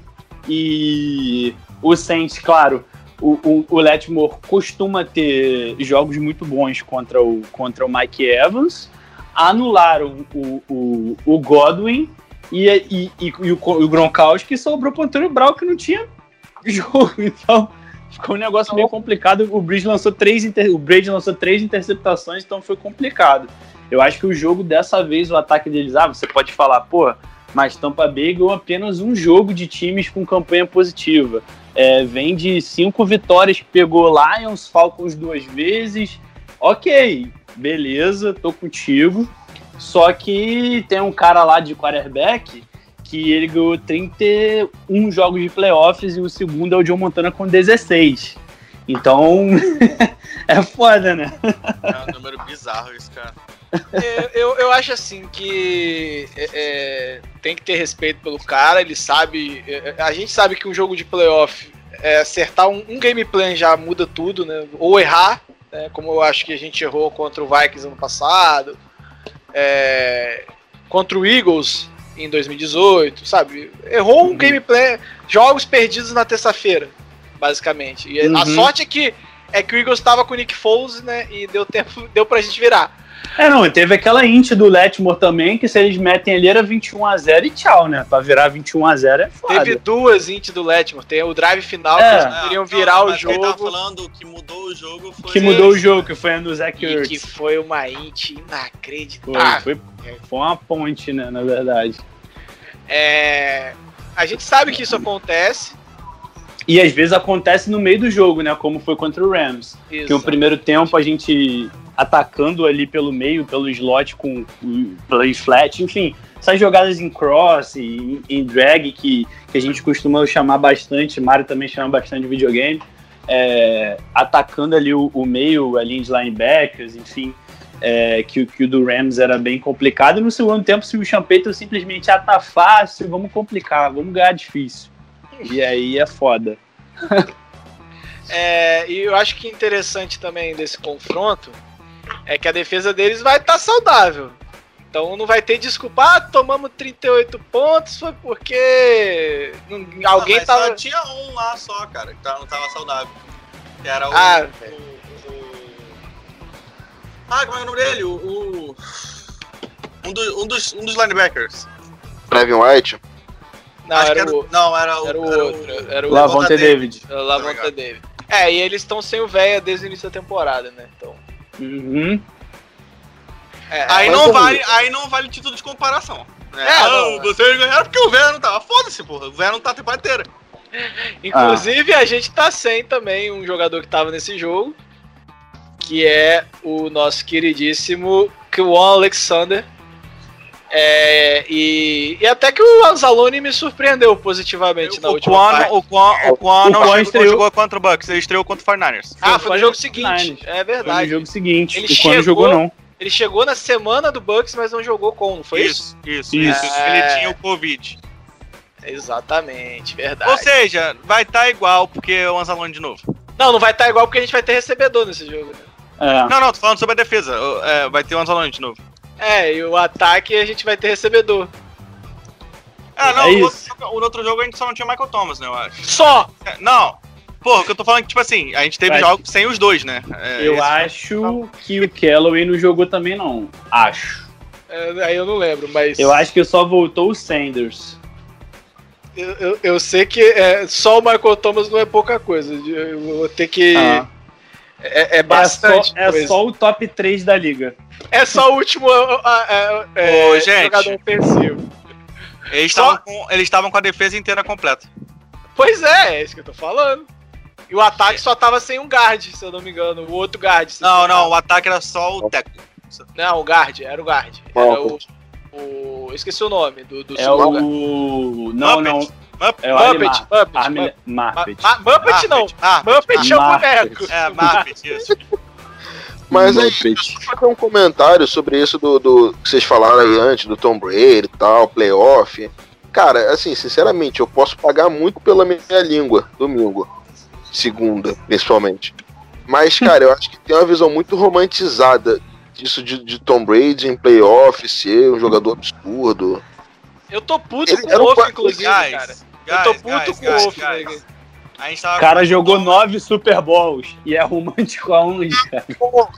e o Saints, claro, o, o, o Letmore costuma ter jogos muito bons contra o, contra o Mike Evans, anularam o, o, o Godwin e, e, e, e o, o Gronkowski sobrou pro Antônio Brown que não tinha [laughs] jogo, então ficou um negócio meio complicado. O Bridge lançou três, inter... o Brady lançou três interceptações, então foi complicado. Eu acho que o jogo dessa vez, o ataque deles, ah, você pode falar, pô, mas Tampa Bay ganhou apenas um jogo de times com campanha positiva. É, vem de cinco vitórias, pegou Lions, Falcons duas vezes. Ok, beleza, tô contigo. Só que tem um cara lá de quarterback que ele ganhou 31 jogos de playoffs e o segundo é o John Montana com 16. Então, [laughs] é foda, né? É um número bizarro isso, cara. Eu, eu, eu acho assim que é, é, tem que ter respeito pelo cara, ele sabe. é, a gente sabe que um jogo de playoff é acertar um, um game plan já muda tudo, né? Ou errar, né? Como eu acho que a gente errou contra o Vikings ano passado, é, contra o Eagles em 2018, sabe? Errou um game plan, jogos perdidos na terça-feira, basicamente. E a Uhum. sorte é que é que o Eagles tava com o Nick Foles, né? E deu tempo, deu pra gente virar. É, não, teve aquela int do Letmore também, que se eles metem ali era 21x0 e tchau, né? Pra virar 21x0 é foda. Teve duas int do Letmore. Tem o drive final É. que eles poderiam virar Não, o mas quem tava jogo. falando que mudou o jogo foi. Que mudou o jogo, que foi a do Zach E que Ertz. foi uma int Foi, inacreditável. foi, foi uma ponte, né, na verdade. É, A gente sabe que isso acontece. E às vezes acontece no meio do jogo, né? Como foi contra o Rams. Que o primeiro tempo a gente atacando ali pelo meio, pelo slot com play flat, enfim, essas jogadas em cross em, em drag que, que a gente costuma chamar bastante, Mário também chama bastante de videogame, é, atacando ali o, o meio, a linha de linebackers, enfim, é, que, o- que o do Rams era bem complicado. E no segundo tempo, se o Champeito simplesmente ah, tá fácil, vamos complicar, vamos ganhar difícil. E aí é foda. [laughs] É, e eu acho que interessante também desse confronto é que a defesa deles vai estar saudável. Então não vai ter desculpa, ah, tomamos 38 pontos, foi porque não- alguém Ah, mas tava. Só tinha um lá só, cara, que tá- não tava saudável. Que era o. Ah, o, o- Ah, como é o nome dele? O. o- Um, do- um dos, um dos linebackers. Brevin White. Não, Acho que era era, o, não, era o. era o outro. Era o Lavonte Lavonte David. era o Lavonte David. É, e eles estão sem o véia desde o início da temporada, né? Então. Uhum. é, Aí não, vale, aí não vale título de comparação. né? É, ah, não. vocês ganharam porque o Vera não tava. Foda-se, porra. O Vera não tá a temporada inteira. Inclusive, a gente tá sem também um jogador que tava nesse jogo, que é o nosso queridíssimo Kwon Alexander. É, e, e até que o Anzalone me surpreendeu positivamente na o última Quan, parte. o Quan, o Quan O não, Quan chegou, estreou- não jogou contra o Bucks, ele estreou contra o 49ers. Ah, foi foi no jogo seguinte. É Foi no verdade. jogo seguinte. Ele o chegou- não jogou, não. Ele chegou na semana do Bucks, mas não jogou com, não foi isso? Isso, isso, Isso. É. Ele tinha o Covid. Exatamente, verdade. Ou seja, vai estar igual porque é o Anzalone de novo. Não, não vai estar igual porque a gente vai ter recebedor nesse jogo. Né? É. Não, não, tô falando sobre a defesa. É, vai ter o Anzalone de novo. É, e o ataque a gente vai ter recebedor. Ah, não, É o, isso. outro, o outro jogo a gente só não tinha Michael Thomas, né, eu acho. Só! É, não, porra, o que eu tô falando é que, tipo assim, a gente teve jogos sem os dois, né? É, Eu acho que o Callaway não jogou também, não. Acho. É, aí eu não lembro, mas. Eu acho que só voltou o Sanders. Eu, eu, eu sei que é, só o Michael Thomas não é pouca coisa. Eu vou ter que. Ah. É, é É bastante. só, é só o top 3 da liga. É só o último ah, ah, é, Ô, gente. jogador ofensivo. Eles Só- estavam com, eles estavam com a defesa inteira completa. Pois é, é isso que eu tô falando. E o ataque só tava sem um guard, se eu não me engano. O outro guard. se Não, não, o ataque era só o Teco. Não, o guard, era o guard. Era o. o esqueci o nome do, do É guard. o. Não, Muppet. não. Muppet. É o Muppet, Muppet, Muppet. Não. Muppet é o Muppet. boneco. é, Muppet, isso. Mas aí, Muppet. deixa eu fazer um comentário sobre isso do, do que vocês falaram aí antes, do Tom Brady e tal, playoff. Cara, assim, sinceramente, eu posso pagar muito pela minha língua, domingo. Segunda, principalmente. Mas, [laughs] cara, eu acho que tem uma visão muito romantizada disso de, de Tom Brady em playoff ser um jogador absurdo. Eu tô puto Ele com era o um Wolf, inclusive, Guys, cara. Eu tô puto guys, com o guys, Wolf, guys. né? A gente tava O cara com- jogou nove Super Bowls e é romântico aonde, [laughs] cara?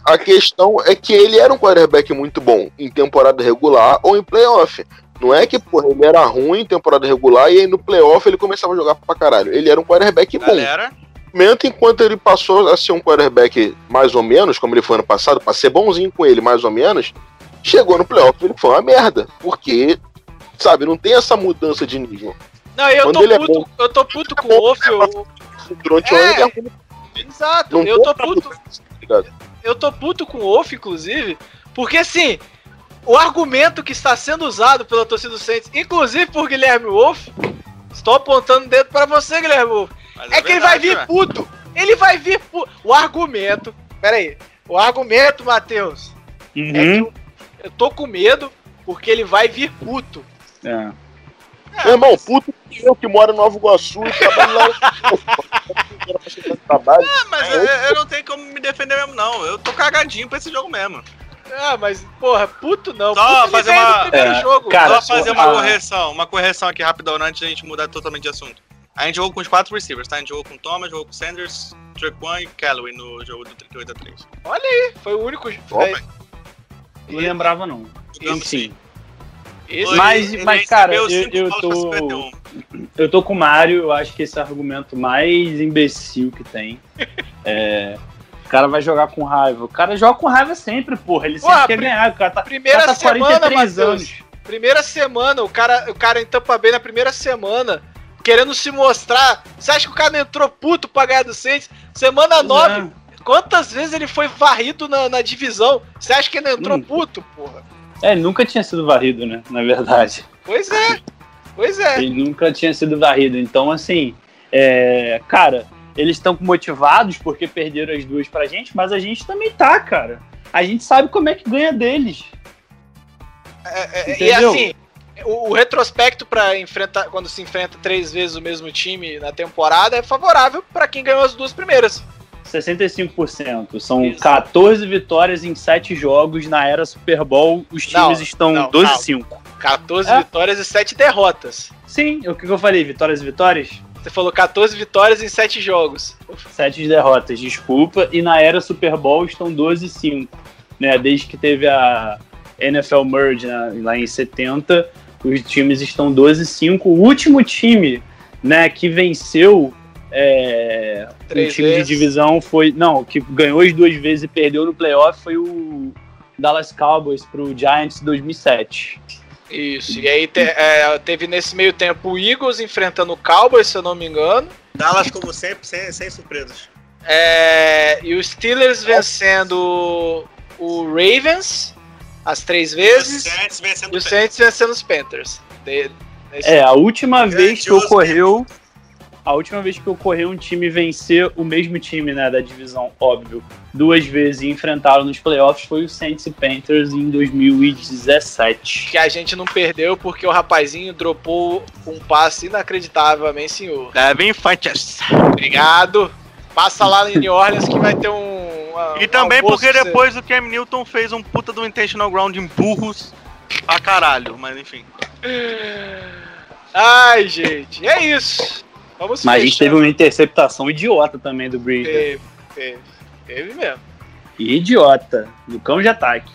A questão é que ele era um quarterback muito bom em temporada regular ou em playoff. Não é que, porra, ele era ruim em temporada regular e aí no playoff ele começava a jogar pra caralho. Ele era um quarterback bom. Galera, momento enquanto ele passou a ser um quarterback mais ou menos, como ele foi ano passado, pra ser bonzinho com ele mais ou menos, chegou no playoff ele foi uma merda. Porque, sabe, não tem essa mudança de nível. Não, eu Quando tô é puto, bom. eu tô puto com bom, o Wolf. eu- Durante o É. ano ele é ruim, Exato, não eu tô puto. Eu tô puto com o Wolf, inclusive, porque assim, o argumento que está sendo usado pela torcida do Saints, inclusive por Guilherme Wolf, estou apontando o dedo pra você, Guilherme Wolf, mas é que ele vai verdade, vir ué. puto. Ele vai vir puto. O argumento, pera aí, o argumento, Matheus, é que Uhum. eu, eu tô com medo porque ele vai vir puto. É. Meu irmão, puto que eu que moro em Nova Iguaçu e trabalho lá. trabalho. Ah, mas eu, eu não tenho como me defender mesmo, não. Eu tô cagadinho pra esse jogo mesmo. Ah, mas, porra, puto não. Só puto fazer uma- É, jogo. cara, Só fazer a- uma correção, uma correção aqui rapidão antes da gente mudar totalmente de assunto. A gente jogou com os quatro receivers, tá? A gente jogou com Thomas, jogou com Sanders, Trequan e Callaway no jogo do 38 a 3. Foi o único. Opa. é, Não lembrava, não. Jogamos Enfim. Esse- Mas- Ele mas, cara, eu- eu tô- pra 51. Eu tô com o Mário, eu acho que esse é o argumento mais imbecil que tem. [laughs] É, O cara vai jogar com raiva. O cara joga com raiva sempre, porra. Ele sempre quer ganhar. O cara tá, Primeira cara tá semana, 43 Matheus. anos. Primeira semana, o cara, o cara em Tampa Bay na primeira semana, querendo se mostrar. Você acha que o cara entrou puto pra ganhar do Saints? Semana 9, Não. quantas vezes ele foi varrido na, na divisão? Você acha que ele entrou Hum. puto, porra? É, ele nunca tinha sido varrido, né? Na verdade. Pois é, pois é. Ele nunca tinha sido varrido. Então, assim, é, cara, eles estão motivados porque perderam as duas pra gente, mas a gente também tá, cara. A gente sabe como é que ganha deles. É, é, e Entendeu? assim, o, o retrospecto para enfrentar quando se enfrenta três vezes o mesmo time na temporada é favorável pra quem ganhou as duas primeiras. 65%. São Isso. 14 vitórias em 7 jogos na era Super Bowl. Os Não, times estão não, 12-5. 14 É. vitórias e 7 derrotas. Sim, o que eu falei? Vitórias e vitórias? Você falou 14 vitórias em 7 jogos. 7 derrotas, desculpa. E na era Super Bowl estão 12-5. Né? Desde que teve a NFL Merge né, lá em 70, os times estão 12-5. O último time né, que venceu é, um time vezes. de divisão foi. Não, que ganhou as duas vezes e perdeu no playoff foi o Dallas Cowboys pro Giants em 2007. Isso, e aí te- é, teve nesse meio tempo o Eagles enfrentando o Cowboys, se eu não me engano. Dallas, como sempre, sem, sem surpresas. É, e os Steelers vencendo o Ravens as três vezes. Os Saints vencendo E o Saints vencendo os Panthers. De- É, a última vez que ocorreu. A última vez que ocorreu um time vencer o mesmo time, né, da divisão, óbvio, duas vezes e enfrentaram nos playoffs foi o Saints e Panthers em 2017. Que a gente não perdeu porque o rapazinho dropou um passe inacreditável, amém, senhor. Devin Funches. Obrigado. Passa lá em New Orleans que vai ter um. uma- E um também porque pra você. depois o Cam Newton fez um puta do intentional ground em burros pra caralho, mas enfim. Ai, gente, é isso. Vamos Mas a gente teve uma interceptação idiota também do Breeder. Teve, teve, teve mesmo. Idiota. No campo de ataque.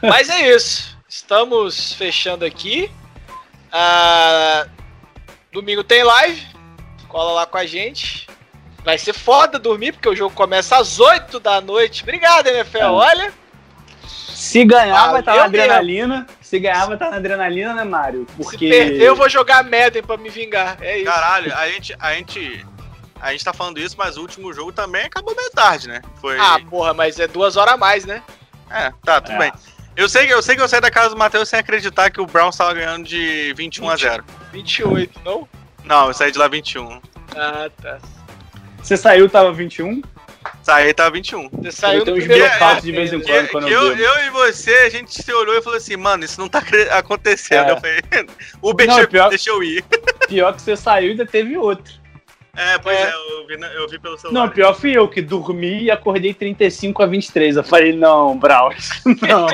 Mas é isso. Estamos fechando aqui. Ah, Domingo tem live. Cola lá com a gente. Vai ser foda dormir, porque o jogo começa às 8 da noite. Obrigado, NFL. É. Olha. Se ganhar, vai estar na Valeu mesmo. Se ganhar, vai estar na adrenalina, né, Mário? Porque. Se perder, eu vou jogar Madden pra me vingar. É isso. Caralho, a gente, a gente. A gente tá falando isso, mas o último jogo também acabou meio tarde, né? Foi. Ah, porra, mas é duas horas a mais, né? É, tá, tudo É. bem. Eu sei, que- eu sei que eu saí da casa do Matheus sem acreditar que o Browns tava ganhando de 21 a 0. 28, não? Não, eu saí de lá 21. Ah, tá. Você saiu, tava 21. Saí tava 21. Você saiu eu tenho uns primeiro blackouts de vez em quando quando eu, eu, eu e você, a gente se olhou e falou assim, mano, isso não tá acontecendo. É. Eu falei, Uber, Não, deixa, pior- deixa eu ir. Pior que você saiu e ainda teve outro. É, pois É. é, eu, vi, eu vi pelo celular. Não, pior fui eu, que dormi e acordei 35 a 23. Eu falei, não, Braus, [laughs] não.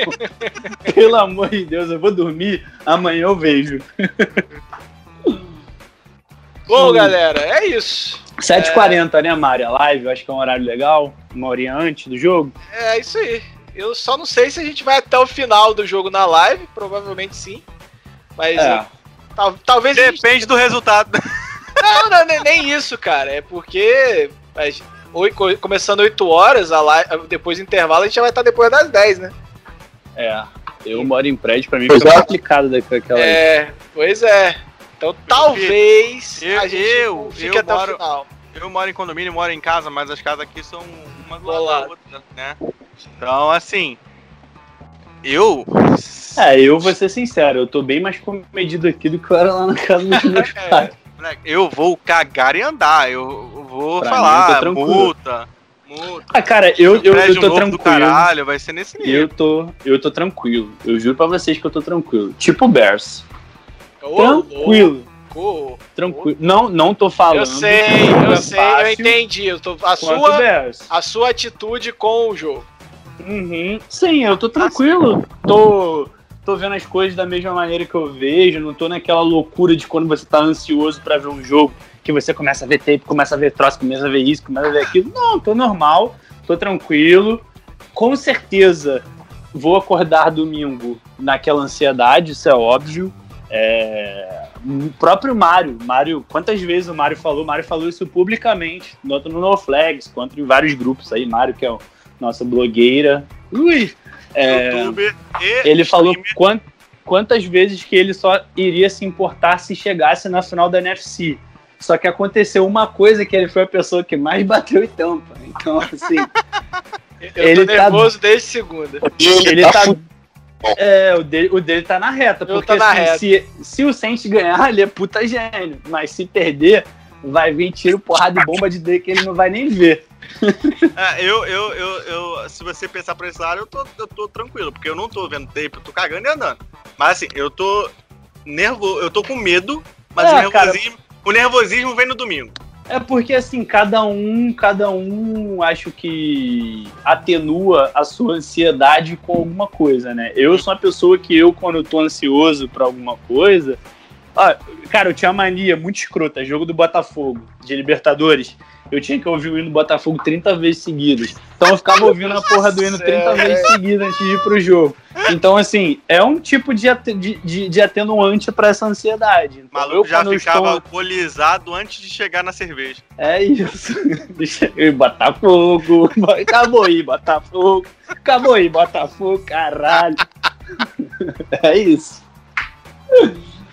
Pelo amor de Deus, eu vou dormir, amanhã eu vejo. Bom, galera, é isso. 7h40, né, Mário? A live, eu acho que é um horário legal, uma horinha antes do jogo. É isso aí. Eu só não sei se a gente vai até o final do jogo na live, provavelmente sim. Mas É. eh, tal- talvez a gente... Depende do resultado. [laughs] Não, não, nem, nem isso, cara. É porque mas, começando 8 horas, a live, depois do intervalo, a gente já vai estar depois das 10, né? É, eu moro em prédio, pra mim Pois fica é. complicado daquela. É, pois é. Então talvez eu- a gente eu- fique eu até moro- o final. Eu moro em condomínio, moro em casa, mas as casas aqui são uma do lado Bolado. da outra, né? Então, assim, eu... É, eu vou ser sincero, eu tô bem mais comedido aqui do que eu era lá na casa dos meus [laughs] É. pais. Eu vou cagar e andar, eu vou Pra mim, falar, tranquilo. multa, multa. Ah, cara, eu, eu, eu tô novo do tranquilo. caralho, vai ser nesse nível. Eu tô, eu tô tranquilo. Eu juro pra vocês que eu tô tranquilo. Tipo Bears. Tranquilo. Tranquilo. Não, não tô falando. Eu sei, eu é sei, eu entendi. Eu tô, a, sua, a sua atitude com o jogo. Uhum. Sim, eu tô tranquilo. Tô, tô vendo as coisas da mesma maneira que eu vejo. Não tô naquela loucura de quando você tá ansioso pra ver um jogo, que você começa a ver tape, começa a ver troço, começa a ver isso, começa a ver aquilo. Não, tô normal, tô tranquilo. Com certeza vou acordar domingo naquela ansiedade, isso é óbvio. É, O próprio Mário, Mário, quantas vezes o Mário falou? Mário falou isso publicamente, tanto no No Flags, quanto em vários grupos aí. Mário, que é o nossa blogueira. Ui! É, YouTuber e ele falou streamer. quan- quantas vezes que ele só iria se importar se chegasse na final da NFC. Só que aconteceu uma coisa que ele foi a pessoa que mais bateu em tampa. Então, assim, [laughs] Eu Ele tô tá- nervoso desde segunda. ele tá. É, o dele, o dele tá na reta. Eu Porque tô na assim, reta. Se, se o Saints ganhar, ele é puta gênio. Mas se perder, vai vir tiro, porrada e bomba de D que ele não vai nem ver. É, eu, eu, eu, eu, se você pensar por esse lado, eu tô, eu tô tranquilo, porque eu não tô vendo tape, eu tô cagando e andando. Mas assim, eu tô nervoso, eu tô com medo, mas É, o, nervosismo, o nervosismo vem no domingo. É porque assim, cada um, cada um acho que atenua a sua ansiedade com alguma coisa, né? Eu sou uma pessoa que eu, quando eu tô ansioso pra alguma coisa. Ah, cara, eu tinha mania muito escrota, jogo do Botafogo, de Libertadores. Eu tinha que ouvir o hino do Botafogo 30 vezes seguidas. Então eu ficava ouvindo a porra do hino 30 vezes seguidas antes de ir pro jogo. Então, assim, é um tipo de, de, de, de atenuante pra essa ansiedade. Então, maluco eu, já ficava estou- alcoolizado antes de chegar na cerveja. é isso. [laughs] Botafogo. Acabou aí, Botafogo. Acabou aí, Botafogo, caralho. [laughs] É isso.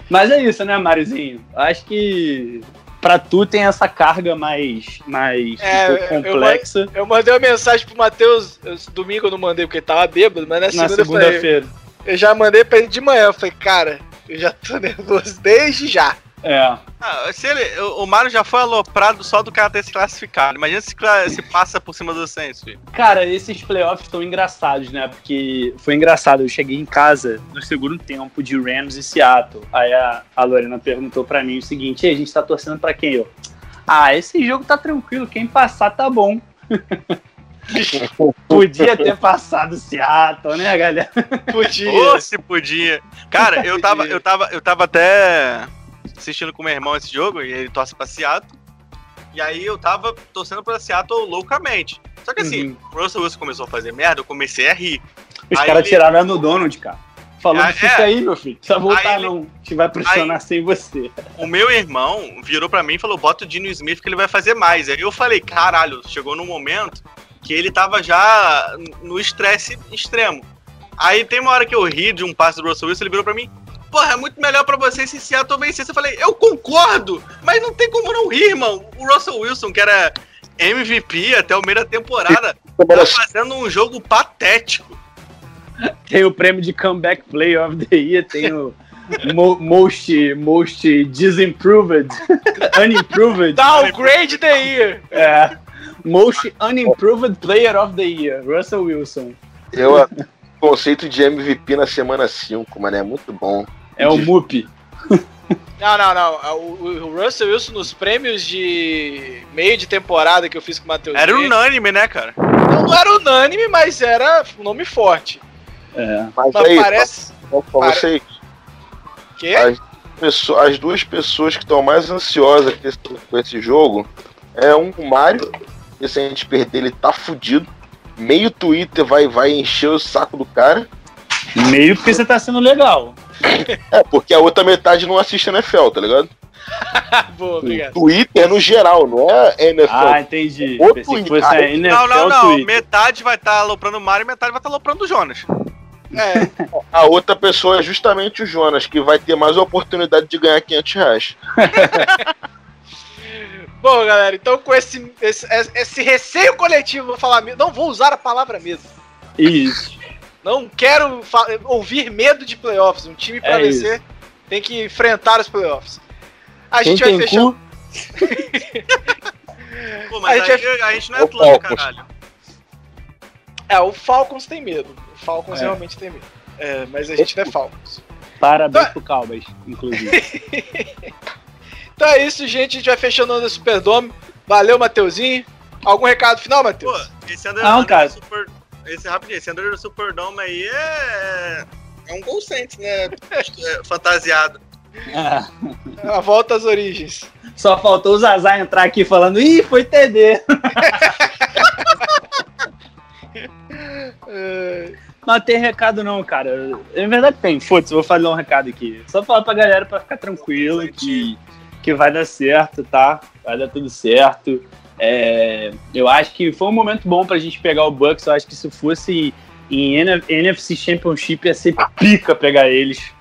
Mas é isso, né, Marizinho? Acho que pra tu tem essa carga mais, mais É, pouco eu- eu complexa Eu mandei uma mensagem pro Matheus, domingo eu não mandei porque ele tava bêbado, mas na, na segunda, eu segunda-feira. eu já mandei pra ele de manhã. Eu falei, cara, eu já tô [laughs] nervoso desde já. É. Ah, se ele, o, o Mário já foi aloprado só do cara ter se classificado. Imagina se, se passa por cima do Saints, filho. Cara, esses playoffs estão engraçados, né? Porque foi engraçado. Eu cheguei em casa no segundo tempo de Rams e Seattle. Aí a, a Lorena perguntou pra mim o seguinte: "E a gente tá torcendo pra quem? Eu, ah, esse jogo tá tranquilo. Quem passar tá bom. [laughs] Podia ter passado o Seattle, né, galera? Podia. Ô, se podia. Cara, eu tava, eu tava, eu tava até assistindo com meu irmão esse jogo e ele torce pra Seattle. E aí eu tava torcendo pra Seattle loucamente. Só que assim, Uhum. o Russell Wilson começou a fazer merda, eu comecei a rir. Os Aí caras ele- tiraram no Donald, cara. Falou Ah, que fica é. aí, meu filho. Precisa voltar, Aí ele- não. A gente vai pressionar sem você. O meu irmão virou pra mim e falou: bota o Dino Smith que ele vai fazer mais. Aí eu falei: caralho, chegou num momento que ele tava já no estresse extremo. Aí tem uma hora que eu ri de um passe do Russell Wilson, ele virou pra mim: porra, é muito melhor pra você se Seattle vencesse. Eu falei: eu concordo, mas não tem como não rir, irmão. O Russell Wilson, que era MVP até o meio da temporada, [laughs] tá fazendo um jogo patético. Tem o prêmio de Comeback Player of the Year, tem o mo- Most, most Disimproved, Unimproved. [laughs] Downgrade the year! É. Most Unimproved Player of the Year, Russell Wilson. Eu, o conceito de MVP na semana 5, mano, é muito bom. É o MUP. Não, não, não. O, o Russell Wilson nos prêmios de meio de temporada que eu fiz com o Matheus. Era Mendes, unânime, né, cara? Não, não era unânime, mas era um nome forte. É. Mas, Mas aí, parece. pra, pra pare- vocês, Que? as, as duas pessoas que estão mais ansiosas com esse, com esse jogo é um o Mário, que se a gente perder ele tá fudido. Meio Twitter vai, vai encher o saco do cara. Meio porque você tá sendo legal. É, porque a outra metade não assiste NFL, tá ligado? [laughs] Boa, obrigado. Twitter no geral, não é NFL. Ah, entendi. O Pensei que Twitter. fosse a NFL Não, não, não. Twitter. Metade vai estar aloprando o Mario e metade vai estar aloprando o Jonas. É, A outra pessoa é justamente o Jonas, que vai ter mais oportunidade de ganhar 500 reais. [laughs] Bom, galera, então com esse, esse, esse receio coletivo, vou falar. Não vou usar a palavra medo. Isso. Não quero ouvir medo de playoffs. Um time pra É vencer tem que enfrentar os playoffs. A Quem gente vai fechar. cu, [laughs] Pô, mas A gente aí, a gente não é Atlanta, Falcons. caralho. É, o Falcons tem medo. O Falcons É. realmente tem medo. É, mas a gente não é Falcons. Parabéns Tá. pro Calbas, inclusive. [laughs] Então é isso, gente. A gente vai fechando o Superdome. Valeu, Mateuzinho. Algum recado final, Pô, Matheus? esse Under, Não, Under cara. Super, esse rapidinho, esse Under Superdome aí é. É um gol sente, né? [laughs] É, fantasiado. Ah, A volta às origens. Só faltou o Zazá entrar aqui falando, ih, foi TD. [laughs] É, Não tem recado não, cara. Na verdade tem, foda-se, vou fazer um recado aqui. Só falar pra galera pra ficar tranquilo que, que vai dar certo, tá? Vai dar tudo certo. É, eu acho que foi um momento bom pra gente pegar o Bucks. Eu acho que se fosse em N- NFC Championship ia ser pica pegar eles.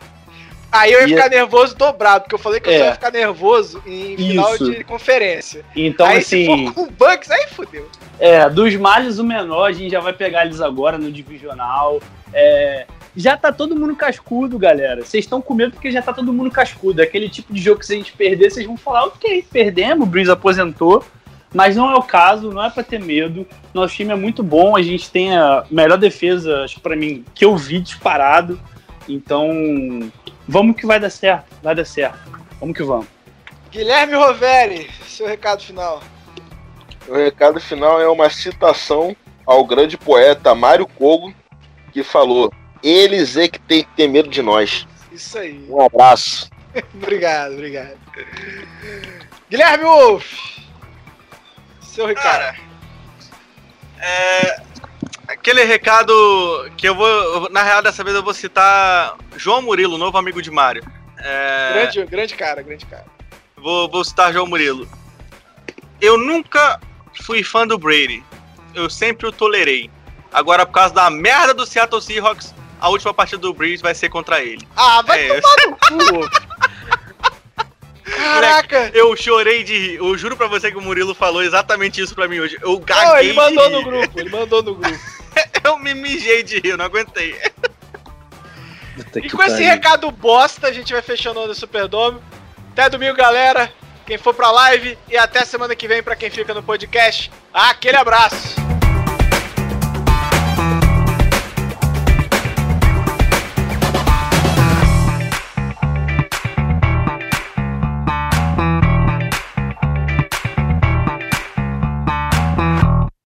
Aí eu ia E ficar nervoso dobrado, porque eu falei que eu É. só ia ficar nervoso em final Isso. de conferência. Então, aí assim. se for com o Bucks, aí fudeu. É, dos males o menor, a gente já vai pegar eles agora no divisional. É, já tá todo mundo cascudo, galera. Vocês estão com medo porque já tá todo mundo cascudo. É aquele tipo de jogo que se a gente perder, vocês vão falar, ok, perdemos, o Breeze aposentou. Mas não é o caso, não é pra ter medo. Nosso time é muito bom, a gente tem a melhor defesa, acho que pra mim, que eu vi disparado. Então, vamos que vai dar certo, vai dar certo. Vamos que vamos. Guilherme Roveri, seu recado final. O recado final é uma citação ao grande poeta Mário Kogo, que falou: Eles é que tem que ter medo de nós. Isso aí. Um abraço. [laughs] obrigado, obrigado. Guilherme Wolf, seu recado. Cara, é. Aquele recado que eu vou. Na real, dessa vez eu vou citar João Murilo, novo amigo de Mário. É, grande, grande cara, grande cara. vou, vou citar João Murilo. Eu nunca fui fã do Brady. Eu sempre o tolerei. Agora, por causa da merda do Seattle Seahawks, a última partida do Breeze vai ser contra ele. Ah, vai É, tomar no cu. [laughs] Caraca. eu chorei de rir. Eu juro pra você que o Murilo falou exatamente isso pra mim hoje. Eu gaguei Não, ele mandou no rir. grupo, ele mandou no grupo. [laughs] Eu me mijei de rir, eu não aguentei. E com esse recado bosta, a gente vai fechando o Superdome. Até domingo, galera. Quem for pra live e até semana que vem pra quem fica no podcast. Aquele abraço.